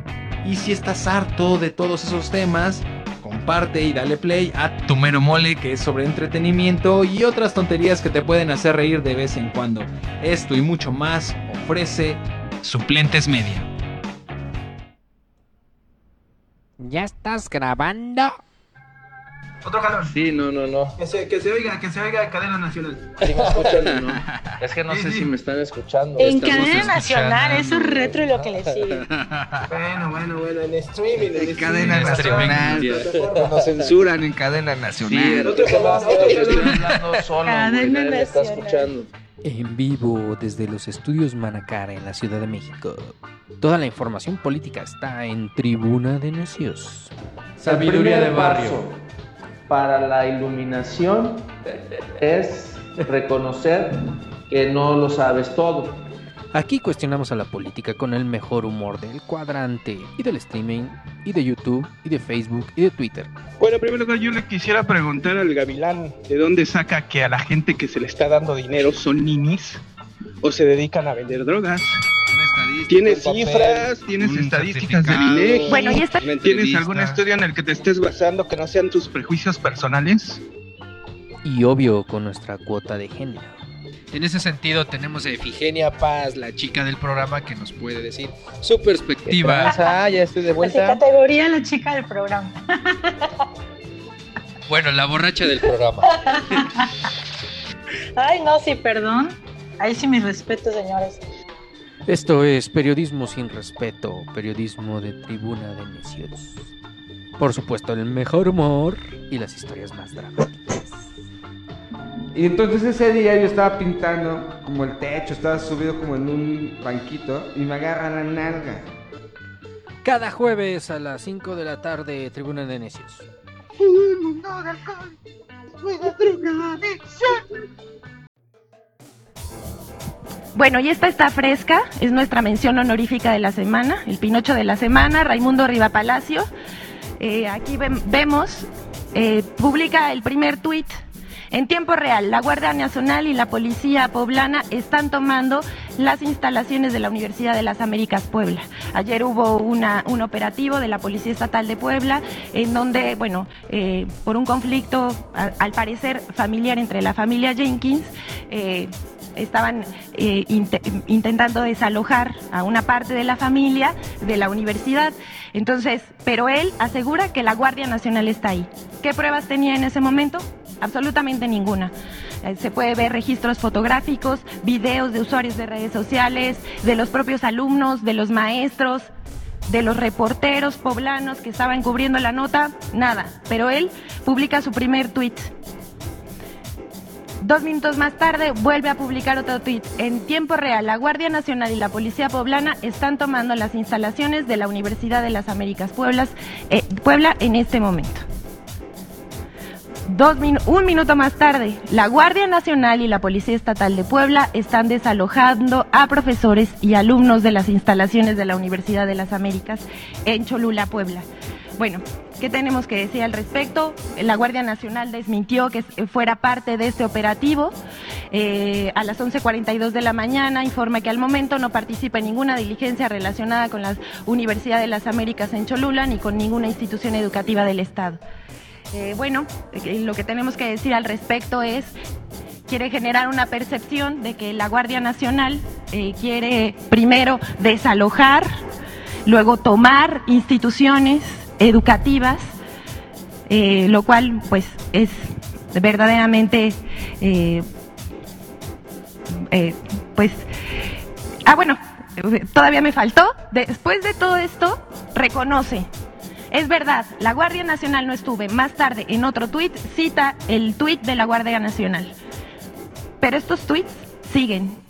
[SPEAKER 9] Y si estás harto de todos esos temas, comparte y dale play a Tu Mero Mole, que es sobre entretenimiento y otras tonterías que te pueden hacer reír de vez en cuando. Esto y mucho más ofrece Suplentes Media.
[SPEAKER 2] ¿Ya estás grabando?
[SPEAKER 10] Otro calor.
[SPEAKER 11] Sí, no, no, no.
[SPEAKER 10] Que se, que se oiga, que se oiga cadena nacional.
[SPEAKER 11] Sí me escuchan no. Es que no
[SPEAKER 10] Sí,
[SPEAKER 11] sé
[SPEAKER 10] sí.
[SPEAKER 11] si me están escuchando.
[SPEAKER 12] En
[SPEAKER 11] Estamos
[SPEAKER 12] cadena nacional, eso es retro y lo que le sigue.
[SPEAKER 10] Bueno, bueno, bueno, en streaming. En,
[SPEAKER 13] cadena
[SPEAKER 10] streaming.
[SPEAKER 13] nacional. Nos censuran en cadena
[SPEAKER 11] Sí,
[SPEAKER 13] nacional.
[SPEAKER 11] otro calor, yo estoy hablando solo,
[SPEAKER 12] Cadena
[SPEAKER 11] nadie me está
[SPEAKER 12] nacional.
[SPEAKER 11] escuchando.
[SPEAKER 2] En vivo desde los estudios Manacara en la Ciudad de México. Toda la información política está en Tribuna de Necios.
[SPEAKER 11] Sabiduría de barrio. Para la iluminación es reconocer que no lo sabes todo.
[SPEAKER 2] Aquí cuestionamos a la política con el mejor humor del cuadrante y del streaming y de YouTube y de Facebook y de Twitter.
[SPEAKER 14] Bueno, en primer lugar yo le quisiera preguntar al gavilán de dónde saca que a la gente que se le está dando dinero son ninis o se dedican a vender drogas. Tienes cifras, tienes estadísticas del INEGI.
[SPEAKER 12] Bueno, y esta-
[SPEAKER 14] ¿Tienes algún estudio en el que te estés basando que no sean tus prejuicios personales?
[SPEAKER 2] Y obvio con nuestra cuota de género.
[SPEAKER 13] En ese sentido tenemos a Efigenia Paz, la chica del programa, que nos puede decir su perspectiva.
[SPEAKER 3] Ah, ya estoy de
[SPEAKER 12] Así,
[SPEAKER 3] vuelta.
[SPEAKER 12] categoría la chica del programa.
[SPEAKER 13] Bueno, la borracha del programa.
[SPEAKER 12] Ay, no, sí, perdón. Ahí sí mis respetos, señores.
[SPEAKER 2] Esto es periodismo sin respeto, periodismo de tribuna de necios. Por supuesto, el mejor humor y las historias más dramáticas.
[SPEAKER 15] Y entonces ese día yo estaba pintando como el techo, estaba subido como en un banquito y me agarra la nalga.
[SPEAKER 2] Cada jueves a las 5 de la tarde, tribuna de necios.
[SPEAKER 16] Bueno, y esta está fresca, es nuestra mención honorífica de la semana, el Pinocho de la semana, Raimundo Riva Palacio. Eh, aquí vemos, eh, publica el primer tuit. En tiempo real, la Guardia Nacional y la Policía Poblana están tomando las instalaciones de la Universidad de las Américas Puebla. Ayer hubo un operativo de la Policía Estatal de Puebla en donde, bueno, eh, por un conflicto, al parecer familiar entre la familia Jenkins, eh, estaban eh, inte- intentando desalojar a una parte de la familia de la universidad. Entonces, pero él asegura que la Guardia Nacional está ahí. ¿Qué pruebas tenía en ese momento? Absolutamente ninguna. Eh, Se puede ver registros fotográficos, videos de usuarios de redes sociales, de los propios alumnos, de los maestros, de los reporteros poblanos que estaban cubriendo la nota, nada. Pero él publica su primer tuit. Dos minutos más tarde vuelve a publicar otro tuit. En tiempo real, la Guardia Nacional y la Policía Poblana están tomando las instalaciones de la Universidad de las Américas Pueblas, eh, Puebla en este momento. Dos un minuto más tarde, la Guardia Nacional y la Policía Estatal de Puebla están desalojando a profesores y alumnos de las instalaciones de la Universidad de las Américas en Cholula, Puebla. Bueno, ¿qué tenemos que decir al respecto? La Guardia Nacional desmintió que s- fuera parte de este operativo. Eh, a las 11.42 de la mañana informa que al momento no participa en ninguna diligencia relacionada con la Universidad de las Américas en Cholula ni con ninguna institución educativa del Estado. Eh, bueno, eh, lo que tenemos que decir al respecto es, quiere generar una percepción de que la Guardia Nacional eh, quiere primero desalojar, luego tomar instituciones educativas, eh, lo cual pues es verdaderamente, eh, eh, pues, ah bueno, todavía me faltó, después de todo esto, reconoce es verdad, la Guardia Nacional no estuve. Más tarde, en otro tuit, cita el tuit de la Guardia Nacional. Pero estos tuits siguen.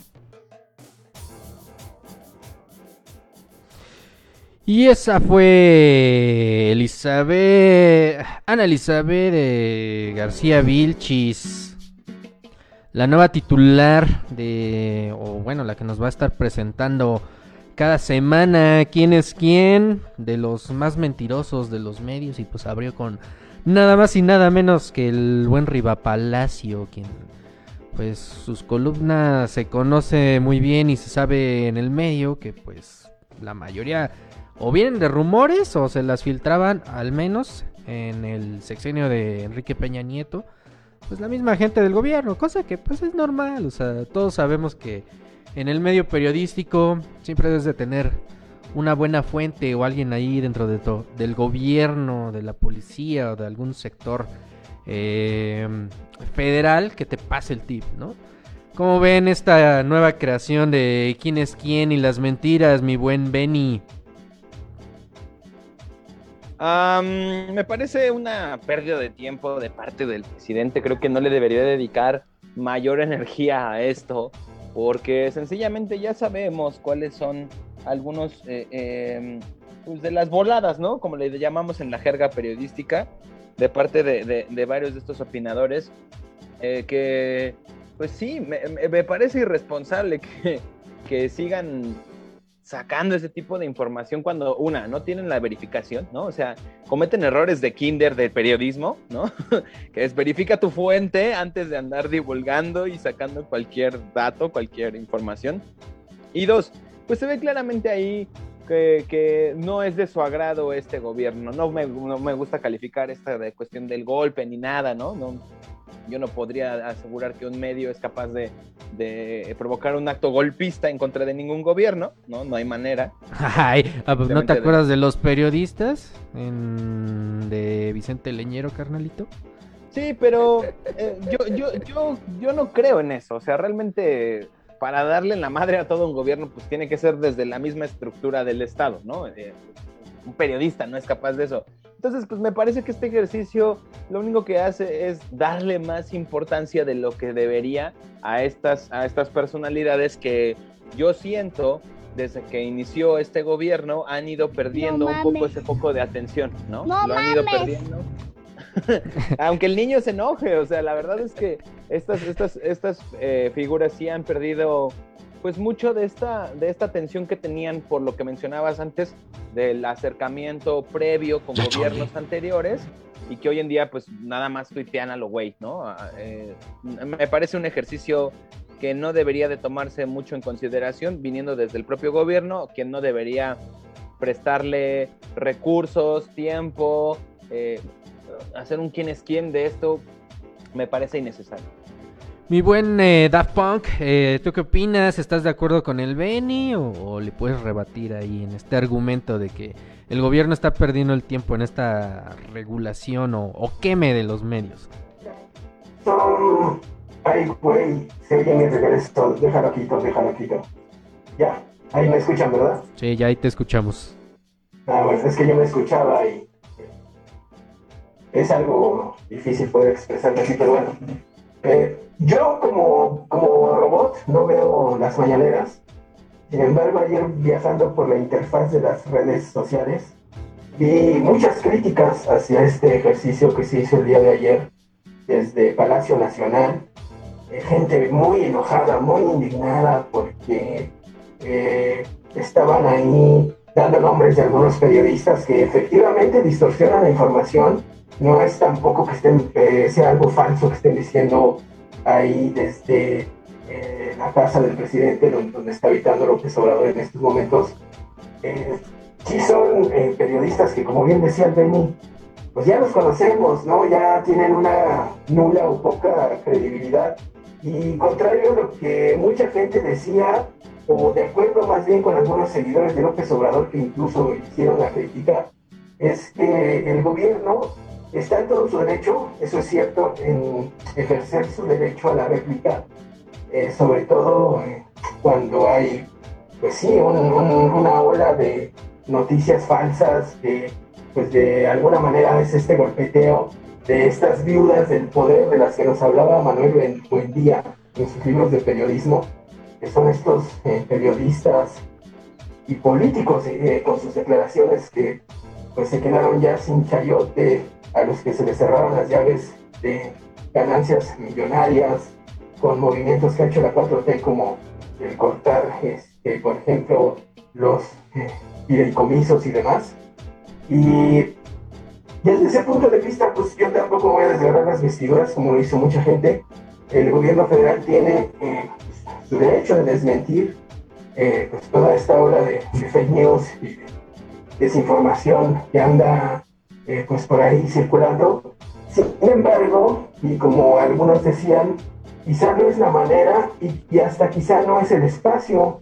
[SPEAKER 2] Y esa fue Elizabeth, Ana Elizabeth eh, García Vilchis, la nueva titular de, o bueno, la que nos va a estar presentando cada semana. Quién es quién de los más mentirosos de los medios. Y pues abrió con nada más y nada menos que el buen Riva Palacio, quien pues sus columnas se conoce muy bien y se sabe en el medio que pues la mayoría o vienen de rumores o se las filtraban al menos en el sexenio de Enrique Peña Nieto, pues la misma gente del gobierno, cosa que pues es normal, o sea, todos sabemos que en el medio periodístico siempre debes de tener una buena fuente o alguien ahí dentro de to- del gobierno, de la policía o de algún sector eh, federal que te pase el tip, ¿no? ¿Cómo ven esta nueva creación de quién es quién y las mentiras, mi buen Benny?
[SPEAKER 3] Am, me parece una pérdida de tiempo de parte del presidente. Creo que no le debería dedicar mayor energía a esto, porque sencillamente ya sabemos cuáles son algunos eh, eh, pues de las voladas, ¿no? Como le llamamos en la jerga periodística, de parte de, de- de varios de estos opinadores, eh, que pues sí, me- me parece irresponsable que, que sigan sacando ese tipo de información cuando, una, no tienen la verificación, ¿no? O sea, cometen errores de kinder de periodismo, ¿no? que es verifica tu fuente antes de andar divulgando y sacando cualquier dato, cualquier información. Y dos, pues se ve claramente ahí que, que no es de su agrado este gobierno. No me, no me gusta calificar esta de cuestión del golpe ni nada, ¿no? no yo no podría asegurar que un medio es capaz de, de provocar un acto golpista en contra de ningún gobierno, ¿no? No hay manera.
[SPEAKER 2] Ay, ah, pues, ¿no te
[SPEAKER 3] de-
[SPEAKER 2] acuerdas de los periodistas en- de Vicente Leñero, carnalito?
[SPEAKER 3] Sí, pero eh, yo, yo, yo, yo no creo en eso. O sea, realmente para darle la madre a todo un gobierno, pues tiene que ser desde la misma estructura del Estado, ¿no? Eh, un periodista no es capaz de eso. Entonces, pues me parece que este ejercicio lo único que hace es darle más importancia de lo que debería a estas, a estas personalidades que yo siento desde que inició este gobierno han ido perdiendo
[SPEAKER 5] No
[SPEAKER 3] un poco ese foco de atención, ¿no?
[SPEAKER 5] No
[SPEAKER 3] lo han ido
[SPEAKER 5] mames.
[SPEAKER 3] perdiendo. Aunque el niño se enoje, o sea, la verdad es que estas, estas, estas eh, figuras sí han perdido pues mucho de esta, de esta atención que tenían por lo que mencionabas antes del acercamiento previo con gobiernos anteriores y que hoy en día pues nada más tuitean a lo güey, ¿no? Ah, eh, me parece un ejercicio que no debería de tomarse mucho en consideración viniendo desde el propio gobierno, que no debería prestarle recursos, tiempo, eh, hacer un quién es quién de esto me parece innecesario.
[SPEAKER 2] Mi buen eh, Daft Punk, eh, ¿tú qué opinas? ¿Estás de acuerdo con el Benny o, o le puedes rebatir ahí en este argumento de que el gobierno está perdiendo el tiempo en esta regulación o, o queme de los medios?
[SPEAKER 4] Son... Ay, güey, se oye mi regreso. Déjalo quito, déjalo quito. Ya, ahí me escuchan, ¿verdad?
[SPEAKER 2] Sí, ya ahí te escuchamos.
[SPEAKER 4] Ah, bueno, es que yo me escuchaba y es algo difícil poder expresarme así, pero bueno. Eh, yo como, como robot no veo las mañaneras. Sin embargo, ayer viajando por la interfaz de las redes sociales, vi muchas críticas hacia este ejercicio que se hizo el día de ayer desde Palacio Nacional. Eh, gente muy enojada, muy indignada porque eh, estaban ahí dando nombres de algunos periodistas que efectivamente distorsionan la información. No es tampoco que estén, eh, sea algo falso que estén diciendo ahí desde eh, la casa del presidente donde, está habitando López Obrador en estos momentos. Eh, sí son eh, periodistas que, como bien decía el Benny, pues ya los conocemos, ¿no? Ya tienen una nula o poca credibilidad. Y contrario a lo que mucha gente decía, o de acuerdo más bien con algunos seguidores de López Obrador que incluso hicieron la crítica, es que el gobierno está en todo su derecho, eso es cierto, en ejercer su derecho a la réplica, eh, sobre todo eh, cuando hay, pues sí, un- un- una ola de noticias falsas, que pues de alguna manera es este golpeteo de estas viudas del poder de las que nos hablaba Manuel Buen- Buendía en sus libros de periodismo, que son estos eh, periodistas y políticos con sus declaraciones que pues se quedaron ya sin chayote, a los que se les cerraron las llaves de ganancias millonarias, con movimientos que ha hecho la 4T como el cortar, este, por ejemplo, los eh, fideicomisos y demás. Y desde ese punto de vista, pues yo tampoco voy a desgarrar las vestiduras como lo hizo mucha gente. El gobierno federal tiene eh, su derecho de desmentir eh, pues, toda esta ola de, de fake news y de desinformación que anda pues por ahí circulando. Sin embargo, y como algunos decían, quizá no es la manera y, y hasta quizá no es el espacio,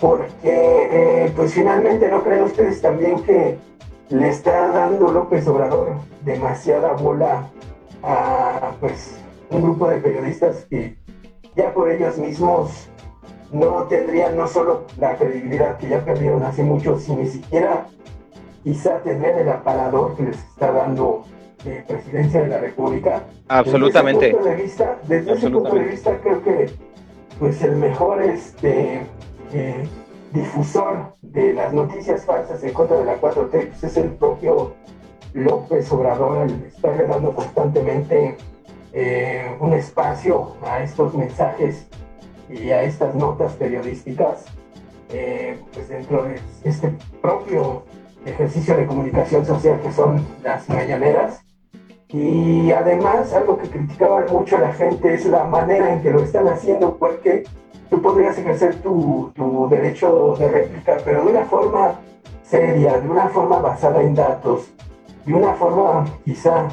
[SPEAKER 4] porque eh, pues finalmente no creen ustedes también que le está dando López Obrador demasiada bola a pues un grupo de periodistas que ya por ellos mismos no tendrían no solo la credibilidad que ya perdieron hace mucho, sino ni siquiera quizá tendrían el aparador que les está dando eh, presidencia de la República.
[SPEAKER 3] Absolutamente.
[SPEAKER 4] Desde ese punto de vista, desde ese punto de vista creo que pues el mejor este eh, difusor de las noticias falsas en contra de la 4T pues, es el propio López Obrador al estarle dando constantemente eh, un espacio a estos mensajes y a estas notas periodísticas eh, pues dentro de este propio ejercicio de comunicación social que son las mañaneras. Y además algo que criticaba mucho la gente es la manera en que lo están haciendo porque tú podrías ejercer tu, tu derecho de réplica pero de una forma seria, de una forma basada en datos, de una forma quizá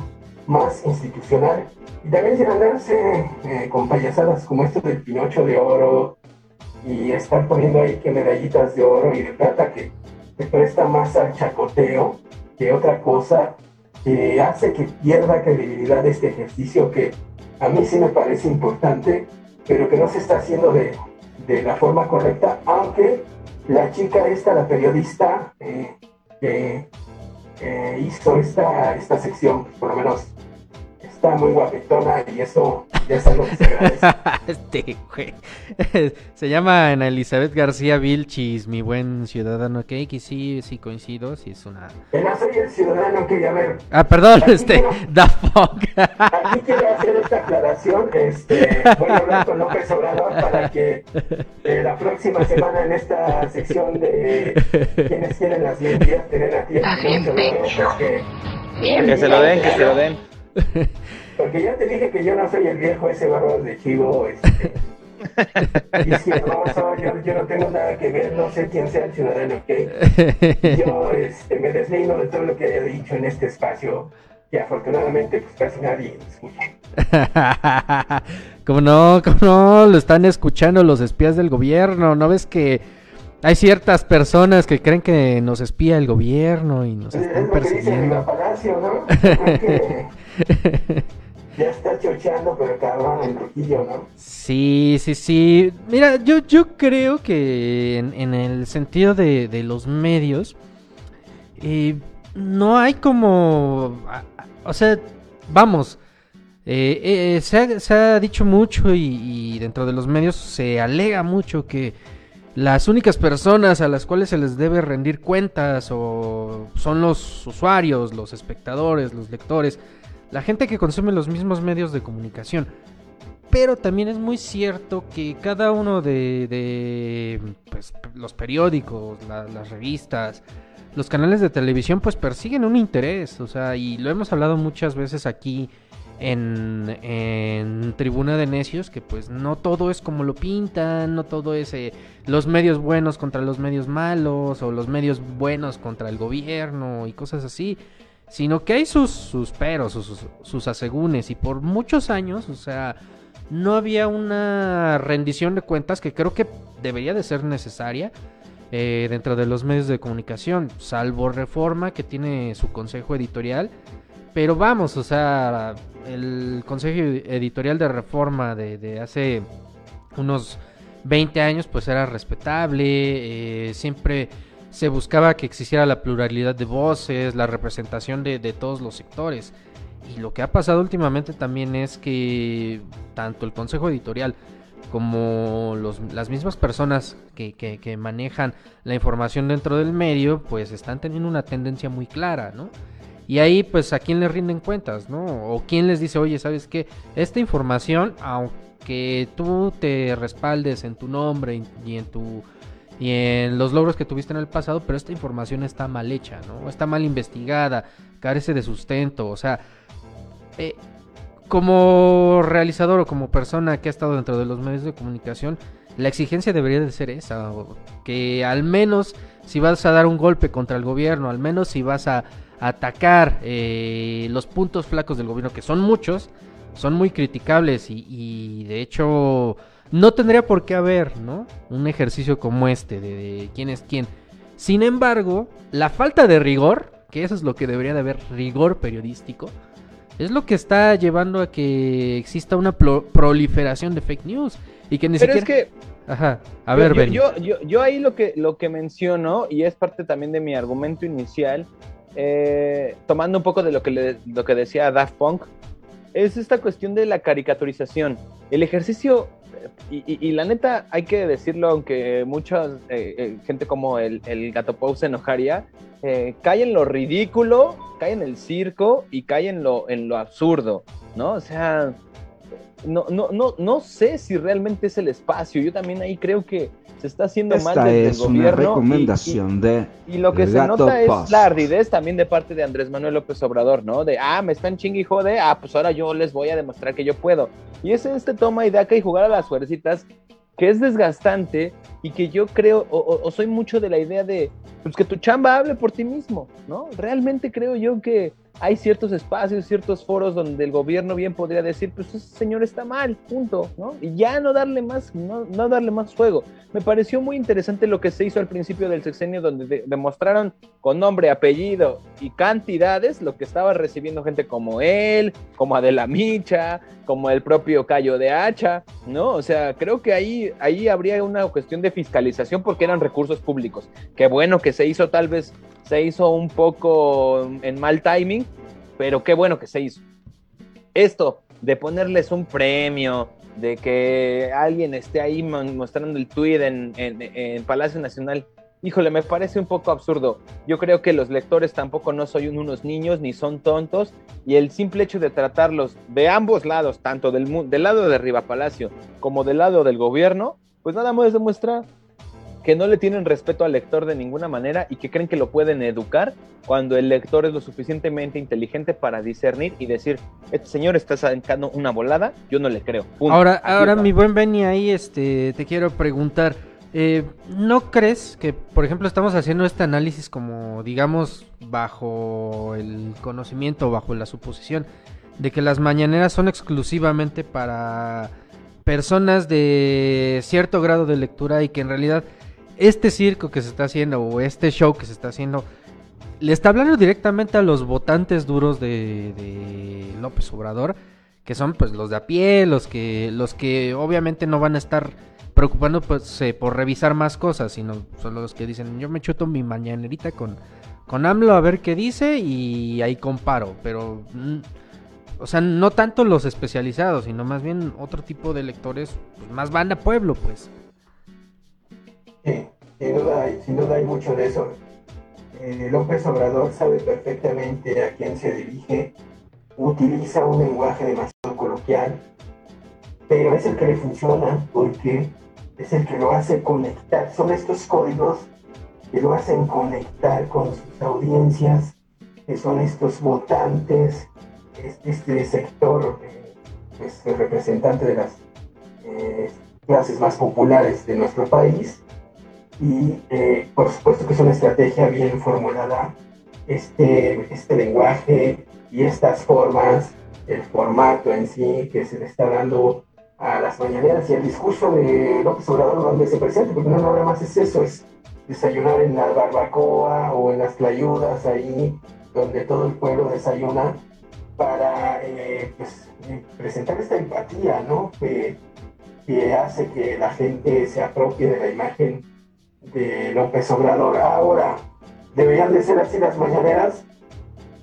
[SPEAKER 4] más institucional. Y también sin andarse eh, con payasadas como esto del Pinocho de oro y estar poniendo ahí que medallitas de oro y de plata que se presta más al chacoteo que otra cosa que hace que pierda credibilidad este ejercicio que a mí sí me parece importante, pero que no se está haciendo de, de la forma correcta, aunque la chica esta, la periodista eh, que eh, hizo esta, esta sección, por lo menos está muy guapetona y eso ya es algo que se agradece.
[SPEAKER 2] este güey. Se llama Ana Elizabeth García Vilchis, mi buen ciudadano. Ok, que sí, sí coincido, sí es una...
[SPEAKER 4] Que no soy el ciudadano que ya ver.
[SPEAKER 2] Ah, perdón,
[SPEAKER 4] Aquí
[SPEAKER 2] este,
[SPEAKER 4] quiero-
[SPEAKER 2] Da Funk.
[SPEAKER 4] Aquí quiero hacer esta aclaración. Este, voy a hablar con López Obrador para que eh, la próxima semana en esta sección de quienes quieren las mentiras tener a ti.
[SPEAKER 5] Está bien,
[SPEAKER 4] Porque,
[SPEAKER 3] Que se lo den, que se lo den.
[SPEAKER 4] Porque ya te dije que yo no soy el viejo ese bárbaro de chivo. Este, izquierdoso, yo, yo no tengo nada que ver, no sé quién sea el ciudadano que yo este, me deslindo de todo lo que haya dicho en este espacio que afortunadamente pues casi nadie escucha.
[SPEAKER 2] ¿Cómo no? ¿Cómo no? Lo están escuchando los espías del gobierno. ¿No ves que hay ciertas personas que creen que nos espía el gobierno y nos
[SPEAKER 4] Es
[SPEAKER 2] están
[SPEAKER 4] lo que dice
[SPEAKER 2] persiguiendo?
[SPEAKER 4] Riva Palacio, ¿no? Ya está chocheando, pero cabrón, el Trujillo, ¿no?
[SPEAKER 2] Sí, sí, sí. Mira, yo, yo creo que en, el sentido de, los medios, eh, no hay como... O sea, vamos, eh, eh, se, ha, se ha dicho mucho y, y dentro de los medios se alega mucho que las únicas personas a las cuales se les debe rendir cuentas o son los usuarios, los espectadores, los lectores, la gente que consume los mismos medios de comunicación. Pero también es muy cierto que cada uno de, de, pues, los periódicos, la- las revistas, los canales de televisión, pues persiguen un interés. O sea, y lo hemos hablado muchas veces aquí en, en Tribuna de Necios, que pues no todo es como lo pintan, no todo es eh, los medios buenos contra los medios malos, o los medios buenos contra el gobierno y cosas así sino que hay sus, sus peros, sus, sus asegúnes, y por muchos años, o sea, no había una rendición de cuentas que creo que debería de ser necesaria eh, dentro de los medios de comunicación, salvo Reforma, que tiene su consejo editorial, pero vamos, o sea, el consejo editorial de Reforma de, de hace unos 20 años, pues era respetable, eh, siempre se buscaba que existiera la pluralidad de voces, la representación de, de todos los sectores. Y lo que ha pasado últimamente también es que tanto el consejo editorial como los- las mismas personas que, que- manejan la información dentro del medio, pues están teniendo una tendencia muy clara, ¿no? Y ahí, pues, ¿a quién le rinden cuentas, no? O quién les dice, oye, ¿sabes qué? Esta información, aunque tú te respaldes en tu nombre y en tu y en los logros que tuviste en el pasado, pero esta información está mal hecha, ¿no? Está mal investigada, carece de sustento, o sea, eh, como realizador o como persona que ha estado dentro de los medios de comunicación, la exigencia debería de ser esa, que al menos si vas a dar un golpe contra el gobierno, al menos si vas a atacar eh, los puntos flacos del gobierno, que son muchos, son muy criticables y, y de hecho no tendría por qué haber, ¿no? Un ejercicio como este de, de quién es quién. Sin embargo, la falta de rigor, que eso es lo que debería de haber, rigor periodístico, es lo que está llevando a que exista una proliferación de fake news y que ni
[SPEAKER 3] Pero es que
[SPEAKER 2] Ajá, a ver,
[SPEAKER 3] yo, yo, yo, yo ahí lo que, lo que menciono, y es parte también de mi argumento inicial, eh, tomando un poco de lo que, le- lo que decía Daft Punk, es esta cuestión de la caricaturización. El ejercicio, y, y- la neta, hay que decirlo, aunque mucha eh, eh, gente como el, el Gato Pau se enojaría, eh, cae en lo ridículo, cae en el circo y cae en lo, en lo absurdo, ¿no? O sea, no, no, no, no sé si realmente es el espacio. Yo también ahí creo que se está haciendo mal
[SPEAKER 17] Esta
[SPEAKER 3] desde
[SPEAKER 17] es
[SPEAKER 3] el
[SPEAKER 17] una
[SPEAKER 3] gobierno. y-
[SPEAKER 17] recomendación de
[SPEAKER 3] y lo que se nota es la ardidez también de parte de Andrés Manuel López Obrador, ¿no? De, ah, me están chingue y jode, ah, pues ahora yo les voy a demostrar que yo puedo. Y es este toma y daca y jugar a las fuercitas que es desgastante y que yo creo, o, o- o soy mucho de la idea de, pues que tu chamba hable por ti mismo, ¿no? Realmente creo yo que hay ciertos espacios, ciertos foros donde el gobierno bien podría decir, pues ese señor está mal, punto, ¿no? Y ya no darle más, no, darle más juego. Me pareció muy interesante lo que se hizo al principio del sexenio, donde de- demostraron con nombre, apellido y cantidades lo que estaba recibiendo gente como él, como Adela Micha, como el propio Cayo de Hacha, ¿no? O sea, creo que ahí, ahí habría una cuestión de fiscalización porque eran recursos públicos. Qué bueno que se hizo, tal vez se hizo un poco en mal timing, pero qué bueno que se hizo. Esto de ponerles un premio, de que alguien esté ahí mostrando el tweet en, en- Palacio Nacional, híjole, me parece un poco absurdo. Yo creo que los lectores tampoco no son unos niños ni son tontos y el simple hecho de tratarlos de ambos lados, tanto del, del lado de Riva Palacio como del lado del gobierno, pues nada más demuestra que no le tienen respeto al lector de ninguna manera y que creen que lo pueden educar cuando el lector es lo suficientemente inteligente para discernir y decir, este señor está sacando una volada, yo no le creo. Punto.
[SPEAKER 2] Ahora,
[SPEAKER 3] Así
[SPEAKER 2] ahora
[SPEAKER 3] está.
[SPEAKER 2] mi buen Benny, ahí este, te quiero preguntar, eh, ¿no crees que, por ejemplo, estamos haciendo este análisis como, digamos, bajo el conocimiento, bajo la suposición de que las mañaneras son exclusivamente para personas de cierto grado de lectura y que en realidad este circo que se está haciendo o este show que se está haciendo le está hablando directamente a los votantes duros de, de López Obrador, que son pues los de a pie, los que, los que obviamente no van a estar preocupando eh, por revisar más cosas, sino son los que dicen yo me chuto mi mañanerita con, con AMLO a ver qué dice y ahí comparo, pero mm, o sea, no tanto los especializados, sino más bien otro tipo de lectores, pues, más banda pueblo pues.
[SPEAKER 4] Sí, sin duda, hay, sin duda hay mucho de eso. Eh, López Obrador sabe perfectamente a quién se dirige, utiliza un lenguaje demasiado coloquial, pero es el que le funciona porque es el que lo hace conectar. Son estos códigos que lo hacen conectar con sus audiencias, que son estos votantes, este, este sector eh, pues, representante de las eh, clases más populares de nuestro país y eh, por supuesto que es una estrategia bien formulada este, este lenguaje y estas formas, el formato en sí que se le está dando a las mañaneras y el discurso de López Obrador donde se presenta, porque no nada más es eso, es desayunar en la barbacoa o en las tlayudas ahí donde todo el pueblo desayuna para eh, pues, presentar esta empatía, ¿no? Que hace que la gente se apropie de la imagen de López Obrador. Ahora, ¿deberían de ser así las mañaneras?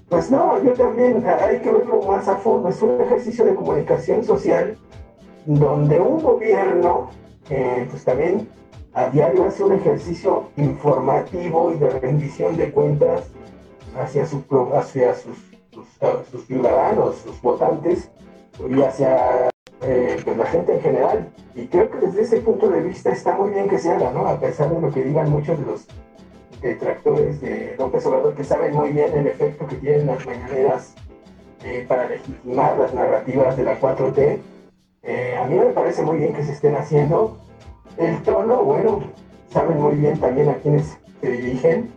[SPEAKER 4] Pues no, yo también, hay que verlo más a fondo. Es un ejercicio de comunicación social donde un gobierno, eh, pues también a diario hace un ejercicio informativo y de rendición de cuentas hacia, su, hacia sus ciudadanos, sus votantes, y hacia eh, la gente en general. Y creo que desde ese punto de vista está muy bien que se haga, ¿no? A pesar de lo que digan muchos de los detractores de López Obrador, que saben muy bien el efecto que tienen las mañaneras eh, para legitimar las narrativas de la 4T. Eh, a mí me parece muy bien que se estén haciendo. El tono, bueno, saben muy bien también a quienes se dirigen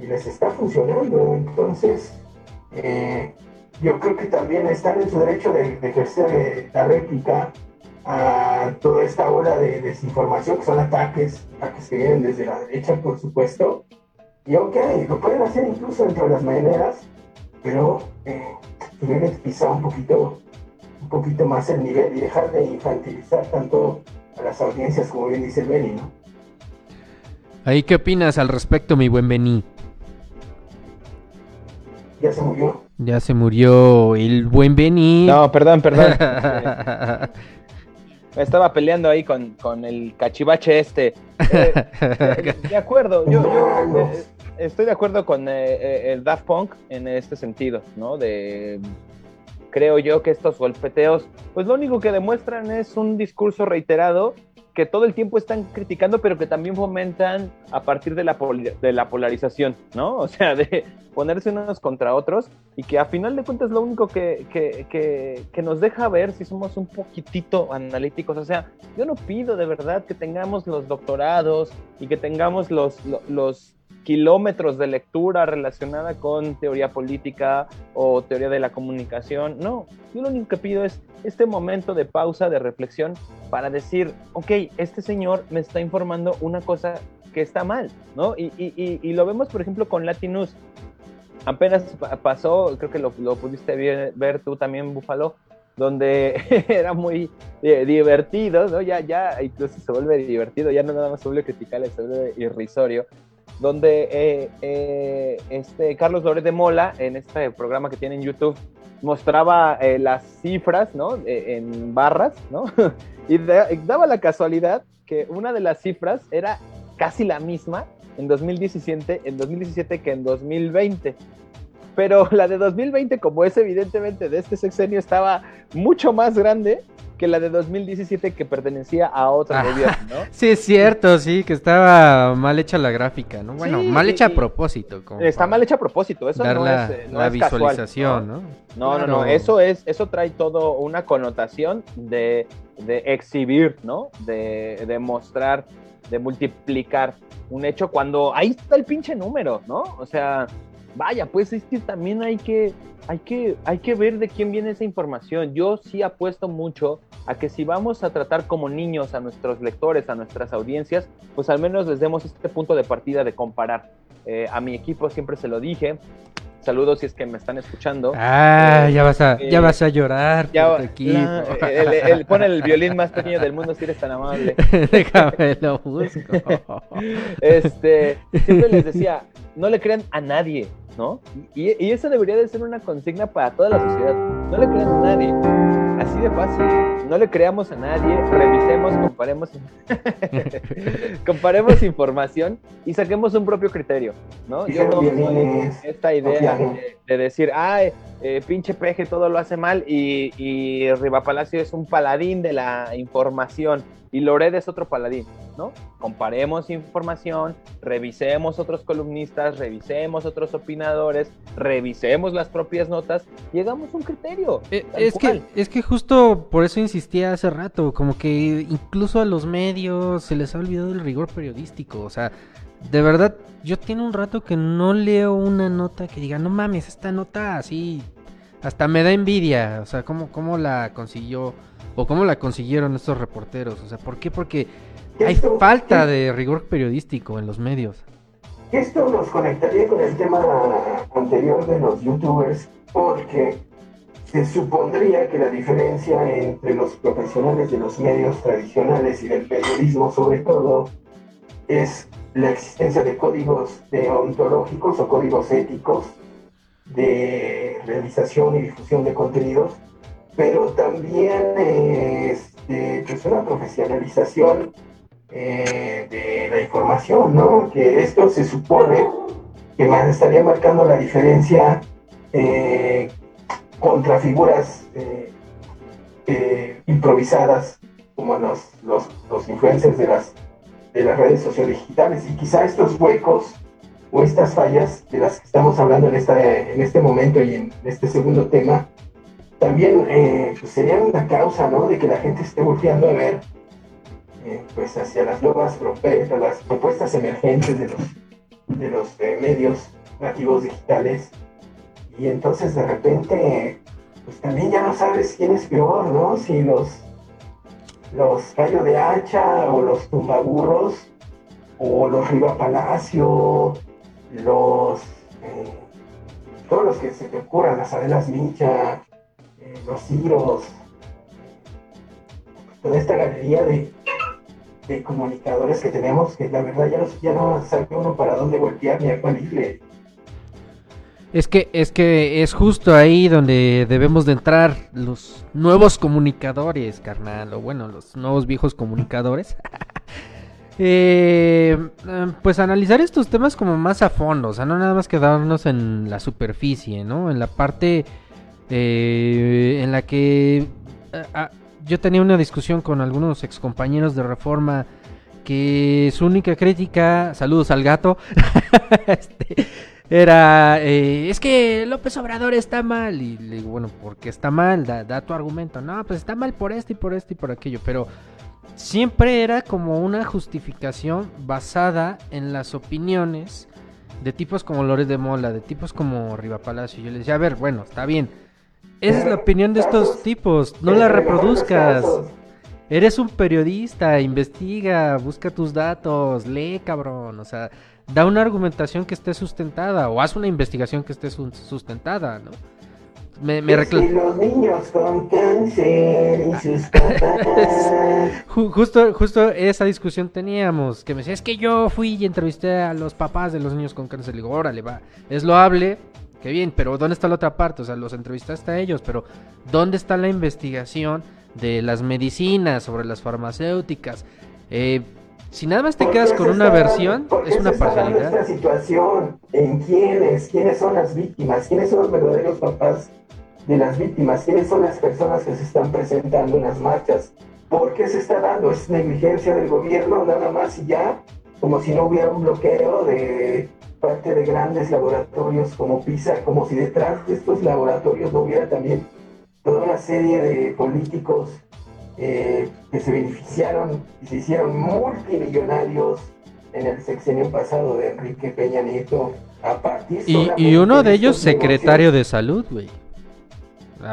[SPEAKER 4] y les está funcionando. Entonces, yo creo que también están en su derecho de, de ejercer eh, la réplica a toda esta ola de desinformación, que son ataques, ataques que vienen desde la derecha, por supuesto. Y ok, lo pueden hacer incluso dentro de las maneras, pero eh, tienen que pisar un poquito, un poquito más el nivel y dejar de infantilizar tanto a las audiencias, como bien dice el Beni, ¿no?
[SPEAKER 2] ¿Ahí qué opinas al respecto, mi buen Bení?
[SPEAKER 4] Ya se murió.
[SPEAKER 2] Ya se murió el buen Bení.
[SPEAKER 3] No, perdón, perdón. Me estaba peleando ahí con, con el cachivache este. Eh, de acuerdo, yo, yo, eh, estoy de acuerdo con eh, eh, el Daft Punk en este sentido, ¿no? De creo yo que estos golpeteos, pues lo único que demuestran es un discurso reiterado que todo el tiempo están criticando, pero que también fomentan a partir de la, de la polarización, ¿no? O sea, de ponerse unos contra otros y que a final de cuentas lo único que, que, que, que nos deja ver si somos un poquitito analíticos. O sea, yo no pido de verdad que tengamos los doctorados y que tengamos los, lo- los kilómetros de lectura relacionada con teoría política o teoría de la comunicación. No, yo lo único que pido es este momento de pausa, de reflexión, para decir, ok, este señor me está informando una cosa que está mal, ¿no? Y, y- y- y lo vemos, por ejemplo, con Latinus. Apenas pa- pasó, creo que lo, lo pudiste ver, ver tú también, Búfalo, donde era muy eh, divertido, ¿no? Ya, ya incluso se vuelve divertido, ya no nada más se vuelve criticable, se vuelve irrisorio, donde eh, eh, este Carlos Lórez de Mola, en este programa que tiene en YouTube, mostraba eh, las cifras, ¿no? Eh, en barras, ¿no? y, y daba la casualidad que una de las cifras era casi la misma en 2017, en 2017 que en 2020. Pero la de 2020, como es evidentemente de este sexenio, estaba mucho más grande que la de 2017 que pertenecía a otro gobierno, ¿no?
[SPEAKER 2] Sí, es cierto, sí, que estaba mal hecha la gráfica, ¿no? Bueno,
[SPEAKER 3] Sí,
[SPEAKER 2] mal hecha a propósito. como
[SPEAKER 3] Está mal hecha a propósito, eso
[SPEAKER 2] dar
[SPEAKER 3] no
[SPEAKER 2] la,
[SPEAKER 3] es, eh, no
[SPEAKER 2] la
[SPEAKER 3] es casual,
[SPEAKER 2] visualización,
[SPEAKER 3] ¿no?
[SPEAKER 2] ¿no?
[SPEAKER 3] No, no, no, eso es, eso trae todo una connotación de, de exhibir, ¿no? De, de mostrar, de multiplicar un hecho cuando ahí está el pinche número, ¿no? O sea, vaya, pues es que también hay que, hay que, hay que ver de quién viene esa información. Yo sí apuesto mucho a que si vamos a tratar como niños a nuestros lectores, a nuestras audiencias, pues al menos les demos este punto de partida de comparar. Eh, a mi equipo siempre se lo dije. Saludos si es que me están escuchando.
[SPEAKER 2] Ah, ya vas a, ya
[SPEAKER 3] Eh,
[SPEAKER 2] vas a llorar
[SPEAKER 3] ya
[SPEAKER 2] equipo.
[SPEAKER 3] la- el, el- pon el violín más pequeño del mundo si eres tan amable.
[SPEAKER 2] Déjame lo busco.
[SPEAKER 3] Este, siempre les decía, no le crean a nadie, ¿no? Y, y eso debería de ser una consigna para toda la sociedad. No le crean a nadie. Así de fácil. No le creamos a nadie, revisemos, comparemos, comparemos información y saquemos un propio criterio, ¿no? Yo no soy esta idea de, de decir, ay, eh, pinche peje todo lo hace mal y, y Riva Palacio es un paladín de la información y Lored es otro paladín, ¿no? Comparemos información, revisemos otros columnistas, revisemos otros opinadores, revisemos las propias notas y hagamos un criterio.
[SPEAKER 2] Eh, Es que, es que justo por eso insistía hace rato, como que incluso a los medios se les ha olvidado el rigor periodístico, o sea, de verdad, yo tiene un rato que no leo una nota que diga, no mames, esta nota así, hasta me da envidia, o sea, ¿cómo, cómo la consiguió, o cómo la consiguieron estos reporteros? O sea, ¿por qué? Porque hay
[SPEAKER 4] Esto-
[SPEAKER 2] falta de rigor periodístico en los medios.
[SPEAKER 4] Esto nos conectaría con el tema anterior de los youtubers porque se supondría que la diferencia entre los profesionales de los medios tradicionales y del periodismo sobre todo es la existencia de códigos deontológicos o códigos éticos de realización y difusión de contenidos, pero también este, pues una profesionalización eh, de la información, ¿no? Que esto se supone que más estaría marcando la diferencia eh, contra figuras eh, improvisadas como los, los, los influencers de las, de las redes sociodigitales. Y quizá estos huecos o estas fallas de las que estamos hablando en, esta, en este momento y en este segundo tema, también eh, pues serían una causa ¿no? de que la gente esté volteando a ver eh, pues hacia las nuevas propuestas, las propuestas emergentes de los, de los eh, medios nativos digitales. Y entonces de repente, pues también ya no sabes quién es peor, ¿no? Si los, los Gallo de Hacha o los Tumbaburros o los Riva Palacio, los... eh, todos los que se te ocurran, las Adelas Micha, eh, los Ciros, toda esta galería de, de comunicadores que tenemos, que la verdad ya no, ya no sabe uno para dónde voltear ni a cuál irle.
[SPEAKER 2] Es que, es que es justo ahí donde debemos de entrar los nuevos comunicadores, carnal, o bueno, los nuevos viejos comunicadores. Eh, pues analizar estos temas como más a fondo, o sea, no nada más quedarnos en la superficie, ¿no? En la parte eh, en la que ah, ah, yo tenía una discusión con algunos excompañeros de Reforma que su única crítica, saludos al gato, este, era, eh, es que López Obrador está mal. Y le digo, bueno, ¿por qué está mal? Da, da tu argumento. No, pues está mal por esto y por esto y por aquello. Pero siempre era como una justificación basada en las opiniones de tipos como Lores de Mola, de tipos como Riva Palacio. Yo le decía, a ver, bueno, está bien. Esa es la opinión de estos tipos, no la reproduzcas. Eres un periodista, investiga, busca tus datos, lee, cabrón. O sea, da una argumentación que esté sustentada o haz una investigación que esté su- sustentada, ¿no? Me, me
[SPEAKER 4] los niños con cáncer y sus papás.
[SPEAKER 2] Ju- Justo, justo esa discusión teníamos, que me decía, es que yo fui y entrevisté a los papás de los niños con cáncer. Le digo, órale, va, es loable, qué bien, pero ¿dónde está la otra parte? O sea, los entrevistaste a ellos, pero ¿dónde está la investigación de las medicinas, sobre las farmacéuticas? Eh, si nada más te
[SPEAKER 4] ¿Por
[SPEAKER 2] quedas con una versión, es una parcialidad.
[SPEAKER 4] esta situación? ¿En quiénes? ¿Quiénes son las víctimas? ¿Quiénes son los verdaderos papás de las víctimas? ¿Quiénes son las personas que se están presentando en las marchas? ¿Por qué se está dando? ¿Es negligencia del gobierno nada más y ya? Como si no hubiera un bloqueo de parte de grandes laboratorios como PISA, como si detrás de estos laboratorios no hubiera también toda una serie de políticos eh, que se beneficiaron y se hicieron multimillonarios en el sexenio pasado de Enrique Peña Nieto a partir
[SPEAKER 2] Y, y uno de ellos secretario de salud, güey.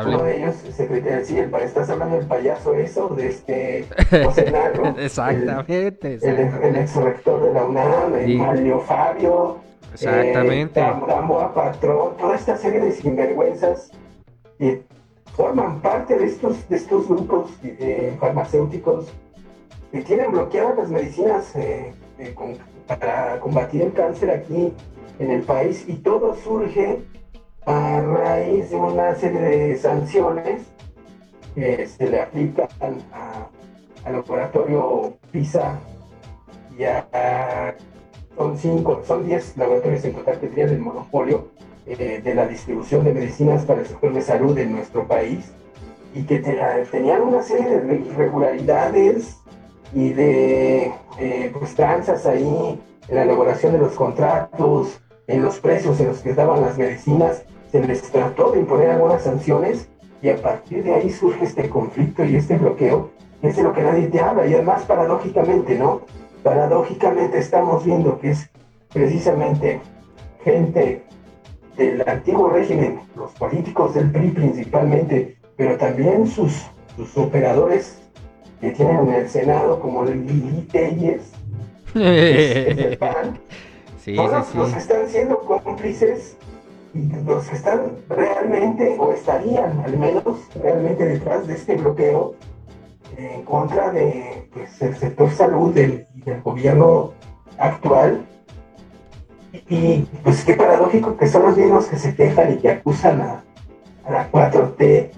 [SPEAKER 4] Uno de ellos, secretario, sí, el, estás hablando del payaso eso, de este José Narro,
[SPEAKER 2] Exactamente.
[SPEAKER 4] el, el, el ex rector de la UNAM, el. Mario Fabio,
[SPEAKER 2] Exactamente.
[SPEAKER 4] eh, Tam- Gamboa Patrón, toda esta serie de sinvergüenzas que forman parte de estos, de estos grupos eh, farmacéuticos que tienen bloqueadas las medicinas eh, eh, para combatir el cáncer aquí en el país y todo surge a raíz de una serie de sanciones que se le aplican al laboratorio PISA y a, a- son cinco, son diez laboratorios en total que tenían el monopolio eh, de la distribución de medicinas para el sector de salud en nuestro país y que te- tenían una serie de irregularidades y de eh, pues, tranzas ahí en la elaboración de los contratos, en los precios en los que daban las medicinas, se les trató de imponer algunas sanciones y a partir de ahí surge este conflicto y este bloqueo, que es de lo que nadie te habla y además paradójicamente, ¿no? Paradójicamente estamos viendo que es precisamente gente del antiguo régimen, los políticos del PRI principalmente, pero también sus, sus operadores que tienen en el Senado como Lili Telles, del PAN,
[SPEAKER 2] Sí,
[SPEAKER 4] son
[SPEAKER 2] sí,
[SPEAKER 4] los,
[SPEAKER 2] sí.
[SPEAKER 4] los que están siendo cómplices y los que están realmente, o estarían al menos realmente detrás de este bloqueo en contra de pues, el sector salud del, del gobierno actual. Y, pues qué paradójico que son los mismos que se quejan y que acusan a, la 4T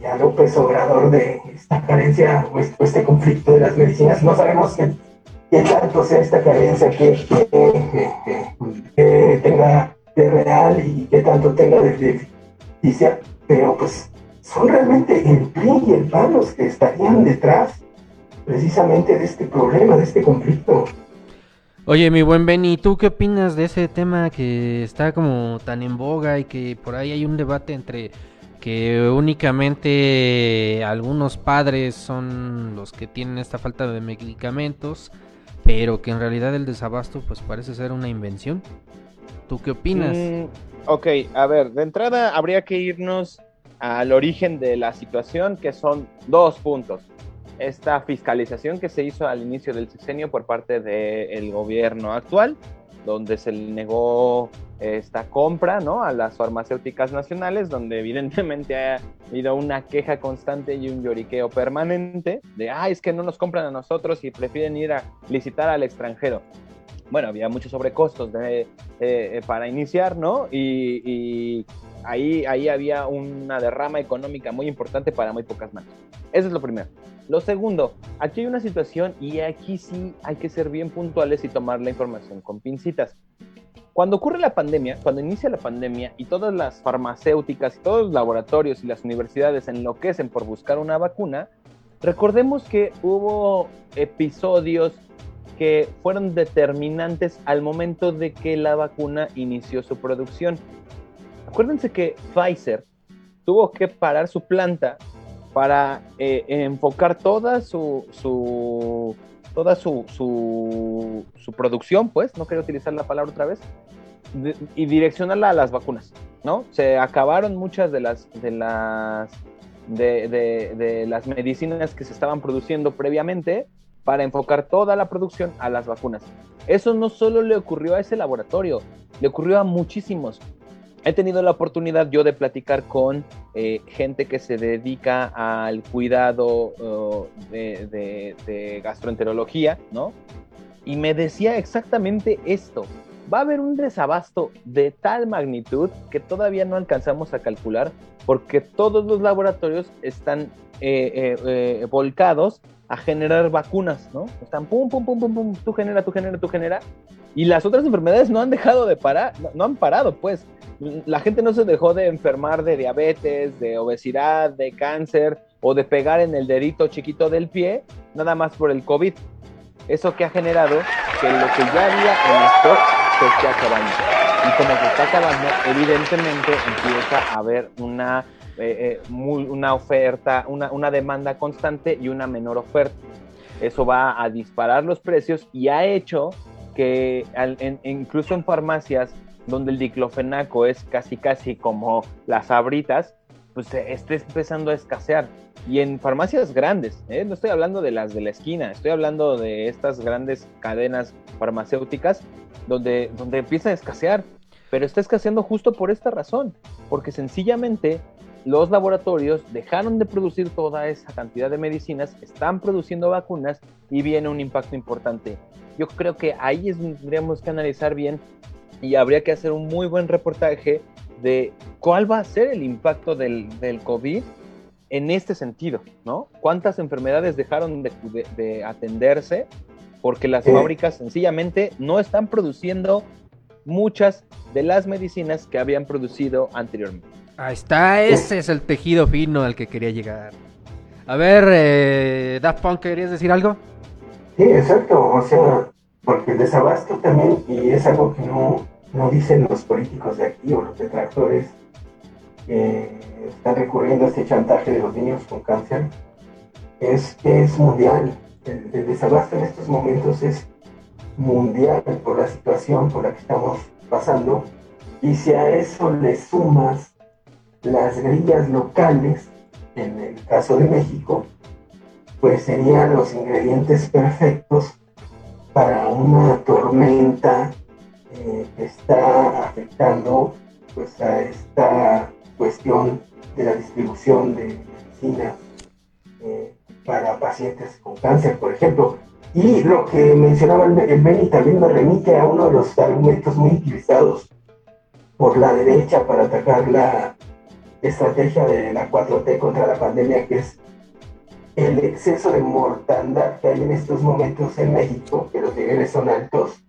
[SPEAKER 4] y a López Obrador de esta carencia o este, este conflicto de las medicinas. No sabemos qué, tanto sea esta carencia que, tenga de real y qué tanto tenga de ficticia, pero pues son realmente el PRI y el PAN los que estarían detrás precisamente de este problema, de este conflicto.
[SPEAKER 2] Oye, mi buen Benny, ¿tú qué opinas de ese tema que está como tan en boga y que por ahí hay un debate entre que únicamente algunos padres son los que tienen esta falta de medicamentos, pero que en realidad el desabasto pues parece ser una invención? ¿Tú qué opinas?
[SPEAKER 3] Mm, ok, a ver, de entrada habría que irnos al origen de la situación, que son dos puntos. Esta fiscalización que se hizo al inicio del sexenio por parte del gobierno actual, donde se le negó esta compra ¿no? a las farmacéuticas nacionales, donde evidentemente ha habido una queja constante y un lloriqueo permanente de, ah, es que no nos compran a nosotros y prefieren ir a licitar al extranjero. Bueno, había muchos sobrecostos de, eh, para iniciar, ¿no? Y, y ahí, ahí había una derrama económica muy importante para muy pocas manos. Eso es lo primero. Lo segundo, aquí hay una situación y aquí sí hay que ser bien puntuales y tomar la información con pincitas. Cuando ocurre la pandemia, cuando inicia la pandemia y todas las farmacéuticas y todos los laboratorios y las universidades enloquecen por buscar una vacuna, recordemos que hubo episodios que fueron determinantes al momento de que la vacuna inició su producción. Acuérdense que Pfizer tuvo que parar su planta para eh, enfocar toda su, su toda su, su, producción, pues, no quiero utilizar la palabra otra vez, y direccionarla a las vacunas, ¿no? Se acabaron muchas de las, de las, de, de las medicinas que se estaban produciendo previamente para enfocar toda la producción a las vacunas. Eso no solo le ocurrió a ese laboratorio, le ocurrió a muchísimos he tenido la oportunidad yo de platicar con eh, gente que se dedica al cuidado uh, de, de, de, gastroenterología, ¿no? Y me decía exactamente esto. Va a haber un desabasto de tal magnitud que todavía no alcanzamos a calcular porque todos los laboratorios están eh, eh, eh, volcados a generar vacunas, ¿no? Están pum, pum, pum, pum, pum, tú genera, tú genera, tú genera. Y las otras enfermedades no han dejado de parar, no, no han parado, pues. La gente no se dejó de enfermar de diabetes, de obesidad, de cáncer o de pegar en el dedito chiquito del pie, nada más por el COVID. Eso que ha generado que lo que ya había en stock se esté acabando. Y como se está acabando, evidentemente empieza a haber una eh, eh, una oferta, una, una, demanda constante y una menor oferta. Eso va a disparar los precios y ha hecho que incluso en farmacias donde el diclofenaco es casi casi como las abritas, pues esté empezando a escasear. Y en farmacias grandes, ¿eh? no estoy hablando de las de la esquina, estoy hablando de estas grandes cadenas farmacéuticas donde, donde empieza a escasear. Pero está escaseando justo por esta razón, porque sencillamente los laboratorios dejaron de producir toda esa cantidad de medicinas, están produciendo vacunas y viene un impacto importante. Yo creo que ahí es tendríamos que analizar bien y habría que hacer un muy buen reportaje de cuál va a ser el impacto del, del COVID en este sentido, ¿no? ¿Cuántas enfermedades dejaron de, de, de atenderse porque las sí. fábricas sencillamente no están produciendo muchas de las medicinas que habían producido anteriormente?
[SPEAKER 2] Ahí está, ese es el tejido fino al que quería llegar. A ver, eh, Daft Punk, ¿querías decir algo?
[SPEAKER 4] Sí, exacto, o sea, porque el desabasto también, y es algo que no, no dicen los políticos de aquí o los detractores que están recurriendo a este chantaje de los niños con cáncer, es que es mundial. El, el desabasto en estos momentos es mundial por la situación por la que estamos pasando. Y si a eso le sumas las grillas locales, en el caso de México, pues serían los ingredientes perfectos para una tormenta eh, que está afectando pues a esta cuestión de la distribución de medicina eh, para pacientes con cáncer, por ejemplo. Y lo que mencionaba el Beni también me remite a uno de los argumentos muy utilizados por la derecha para atacar la estrategia de la 4T contra la pandemia, que es el exceso de mortandad que hay en estos momentos en México, que los niveles son altos,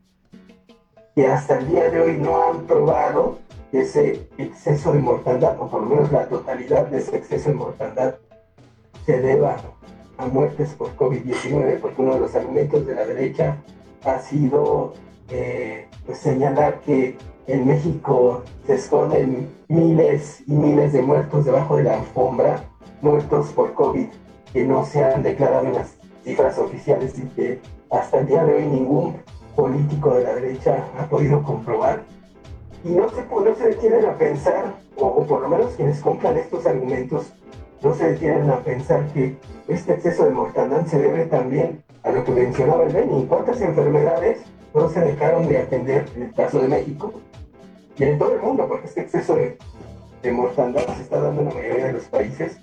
[SPEAKER 4] que hasta el día de hoy no han probado que ese exceso de mortandad, o por lo menos la totalidad de ese exceso de mortandad, se deba a muertes por COVID-19, porque uno de los argumentos de la derecha ha sido eh, pues señalar que en México se esconden miles y miles de muertos debajo de la alfombra, muertos por COVID, que no se han declarado las cifras oficiales y que hasta el día de hoy ningún político de la derecha ha podido comprobar. Y no se, no se detienen a pensar, o, por lo menos quienes compran estos argumentos, no se detienen a pensar que este exceso de mortandad se debe también a lo que mencionaba el Beni. ¿Cuántas enfermedades no se dejaron de atender en el caso de México? Y en todo el mundo, porque este exceso de mortandad se está dando en la mayoría de los países.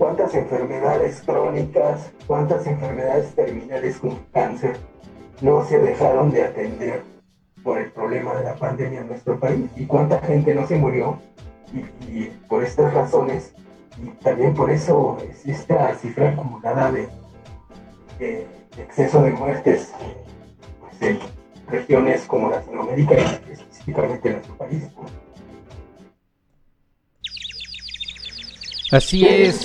[SPEAKER 4] ¿Cuántas enfermedades crónicas, cuántas enfermedades terminales como cáncer no se dejaron de atender por el problema de la pandemia en nuestro país? ¿Y cuánta gente no se murió? Y, por estas razones, y también por eso es esta cifra acumulada de, exceso de muertes pues, en regiones como Latinoamérica y específicamente en nuestro país.
[SPEAKER 2] Así es.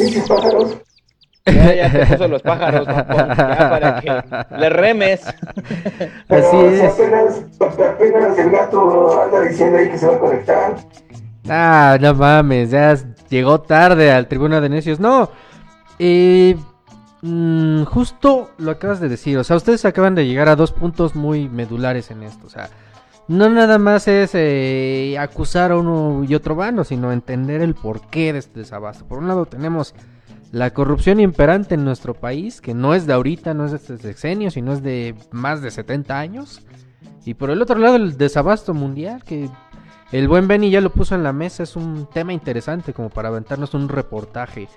[SPEAKER 3] Ya, ya te puso los pájaros, Paul, ya para que le remes.
[SPEAKER 4] Pero
[SPEAKER 2] Así es.
[SPEAKER 4] apenas, apenas el gato anda diciendo ahí que se va a conectar.
[SPEAKER 2] Ah, no mames, ya llegó tarde al Tribuna de Necios. No, eh, mm, justo lo acabas de decir. O sea, ustedes acaban de llegar a dos puntos muy medulares en esto. O sea, no nada más es eh, acusar a uno y otro bando, sino entender el porqué de este desabasto. Por un lado tenemos la corrupción imperante en nuestro país, que no es de ahorita, no es de este sexenio, sino es de más de 70 años. Y por el otro lado el desabasto mundial, que el buen Benny ya lo puso en la mesa, es un tema interesante como para aventarnos un reportaje.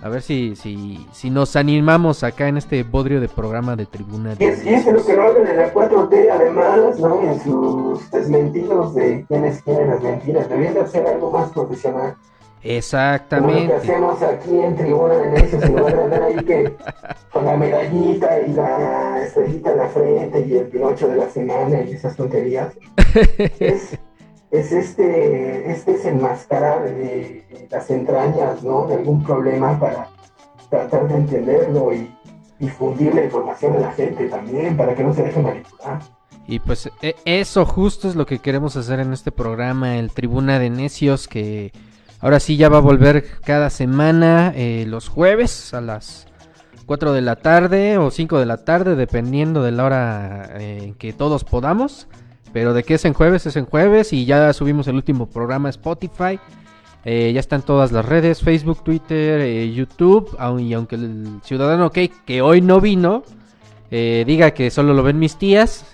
[SPEAKER 2] A ver si, si, si nos animamos acá en este bodrio de programa de tribuna.
[SPEAKER 4] Y es, y es lo que no hablan en la 4T, además, ¿no? En sus desmentidos de quienes quieren las mentiras. Deberían de hacer algo más profesional. Como lo que
[SPEAKER 2] Exactamente.
[SPEAKER 4] hacemos aquí en Tribuna de Necios, en lugar de andar ahí que con la medallita y la estrellita en la frente y el pinocho de la semana y esas tonterías. es, es este, este desenmascarar eh, las entrañas, ¿no? De algún problema para tratar de entenderlo y difundir la información a la gente también, para que no se deje manipular.
[SPEAKER 2] Y pues e- eso justo es lo que queremos hacer en este programa, el Tribuna de Necios, que ahora sí ya va a volver cada semana eh, los jueves a las 4 de la tarde o 5 de la tarde, dependiendo de la hora eh, en que todos podamos. Pero de que es en jueves, es en jueves y ya subimos el último programa a Spotify. Eh, ya están todas las redes, Facebook, Twitter, eh, YouTube. Y aunque el ciudadano Cake, que hoy no vino, eh, diga que solo lo ven mis tías,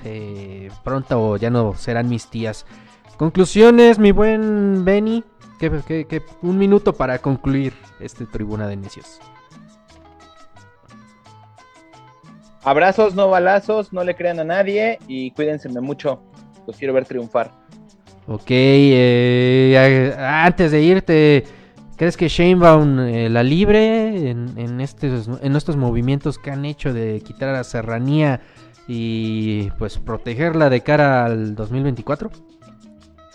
[SPEAKER 2] pronto ya no serán mis tías. Conclusiones, mi buen Benny. Que- un minuto para concluir este tribuna de necios.
[SPEAKER 3] Abrazos, no balazos, no le crean a nadie y cuídense mucho. Los quiero ver triunfar.
[SPEAKER 2] Ok, eh, antes de irte, ¿crees que Sheinbaum eh, la libre en, en, estos, en estos movimientos que han hecho de quitar a serranía y pues protegerla de cara al 2024?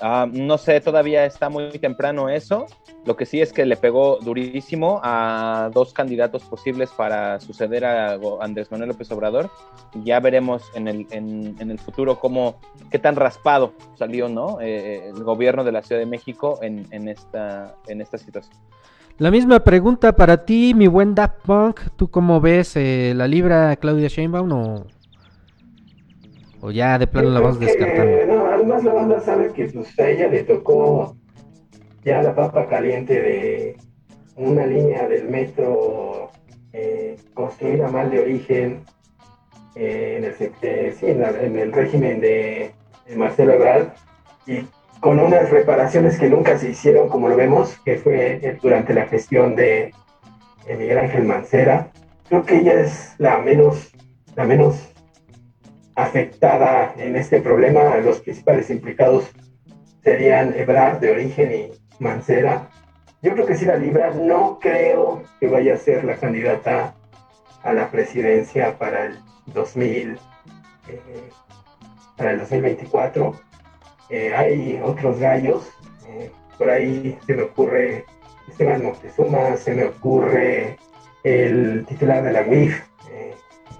[SPEAKER 3] Ah, no sé, todavía está muy temprano eso. Lo que sí es que le pegó durísimo a dos candidatos posibles para suceder a Andrés Manuel López Obrador. Ya veremos en el, en, en el futuro cómo, qué tan raspado salió ¿no? Eh, el gobierno de la Ciudad de México en, en, esta, en esta situación.
[SPEAKER 2] La misma pregunta para ti, mi buen Daft Punk. ¿Tú cómo ves eh, la libra Claudia Sheinbaum o, o ya de plano la vas descartando?
[SPEAKER 4] No, además la banda sabe que pues, a ella le tocó ya la papa caliente de una línea del metro eh, construida mal de origen eh, en, el, eh, sí, en, la- en el régimen de, de Marcelo Ebrard y con unas reparaciones que nunca se hicieron como lo vemos, que fue eh, durante la gestión de, de Miguel Ángel Mancera. Creo que ella es la menos, la menos afectada en este problema. Los principales implicados serían Ebrard de origen y Mancera. Yo creo que sí la libra. No creo que vaya a ser la candidata a la presidencia para el 2000, eh, para el 2024. Eh, hay otros gallos, eh, por ahí se me ocurre Esteban Moctezuma, se me ocurre el titular de la eh,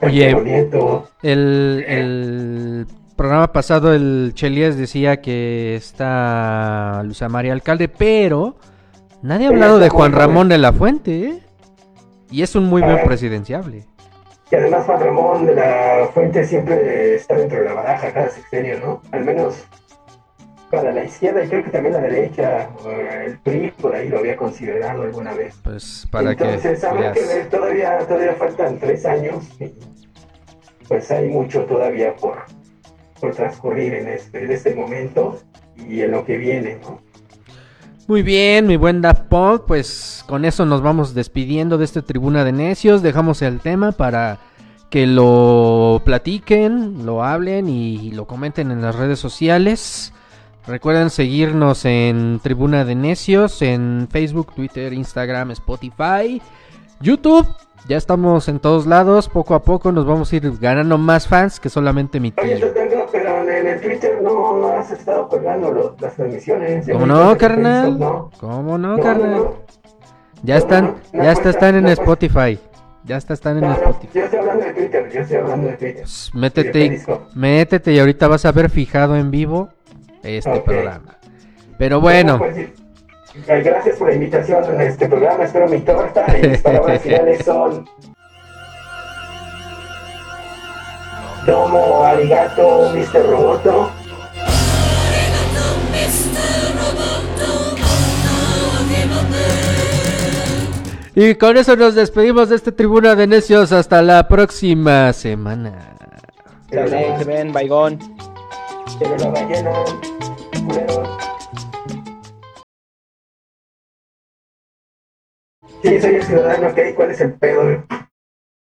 [SPEAKER 2] Oye,
[SPEAKER 4] Santiago Nieto.
[SPEAKER 2] el, el programa pasado el Chelias decía que está Luisa María Alcalde, pero nadie ha hablado de Juan. Ramón de la Fuente, ¿eh? Y es un muy buen presidenciable.
[SPEAKER 4] Y además Juan Ramón de la Fuente siempre está dentro de la baraja cada sexenio, ¿no? Al menos para la izquierda y creo que también la derecha, eh, el PRI por ahí lo había considerado alguna vez.
[SPEAKER 2] Pues para
[SPEAKER 4] Entonces
[SPEAKER 2] que
[SPEAKER 4] que todavía, todavía faltan tres años y pues hay mucho todavía por, por transcurrir en este, en este momento y en lo que viene, ¿no?
[SPEAKER 2] Muy bien, mi buen Daft Punk, pues con eso nos vamos despidiendo de esta tribuna de necios, dejamos el tema para que lo platiquen, lo hablen y lo comenten en las redes sociales. Recuerden seguirnos en Tribuna de Necios, en Facebook, Twitter, Instagram, Spotify, YouTube. Ya estamos en todos lados, poco a poco nos vamos a ir ganando más fans que solamente mi
[SPEAKER 4] Oye,
[SPEAKER 2] tío.
[SPEAKER 4] Totengo, pero en el Twitter no, no has estado colgando lo- las transmisiones.
[SPEAKER 2] ¿Cómo no,
[SPEAKER 4] Facebook,
[SPEAKER 2] carnal?
[SPEAKER 4] ¿no?
[SPEAKER 2] ¿Cómo no,
[SPEAKER 4] No,
[SPEAKER 2] carnal? Ya están, ya está,
[SPEAKER 4] cuesta,
[SPEAKER 2] están en. Spotify. Ya está, están en Spotify.
[SPEAKER 4] yo estoy hablando de Twitter, yo estoy hablando de Twitter.
[SPEAKER 2] Métete,
[SPEAKER 4] Sí, Periscope.
[SPEAKER 2] métete y ahorita vas a ver fijado en vivo este
[SPEAKER 4] Ok.
[SPEAKER 2] programa. Pero bueno,
[SPEAKER 4] Pues, Gracias por la invitación en este programa. Espero mi torta y mis palabras finales son. Domo arigato, Mr. Roboto.
[SPEAKER 2] y con eso nos despedimos de esta tribuna de necios hasta la próxima semana.
[SPEAKER 17] Se ven, se ven, baigón.
[SPEAKER 4] Ballena, Sí, soy el ciudadano, ok, ¿cuál es el pedo?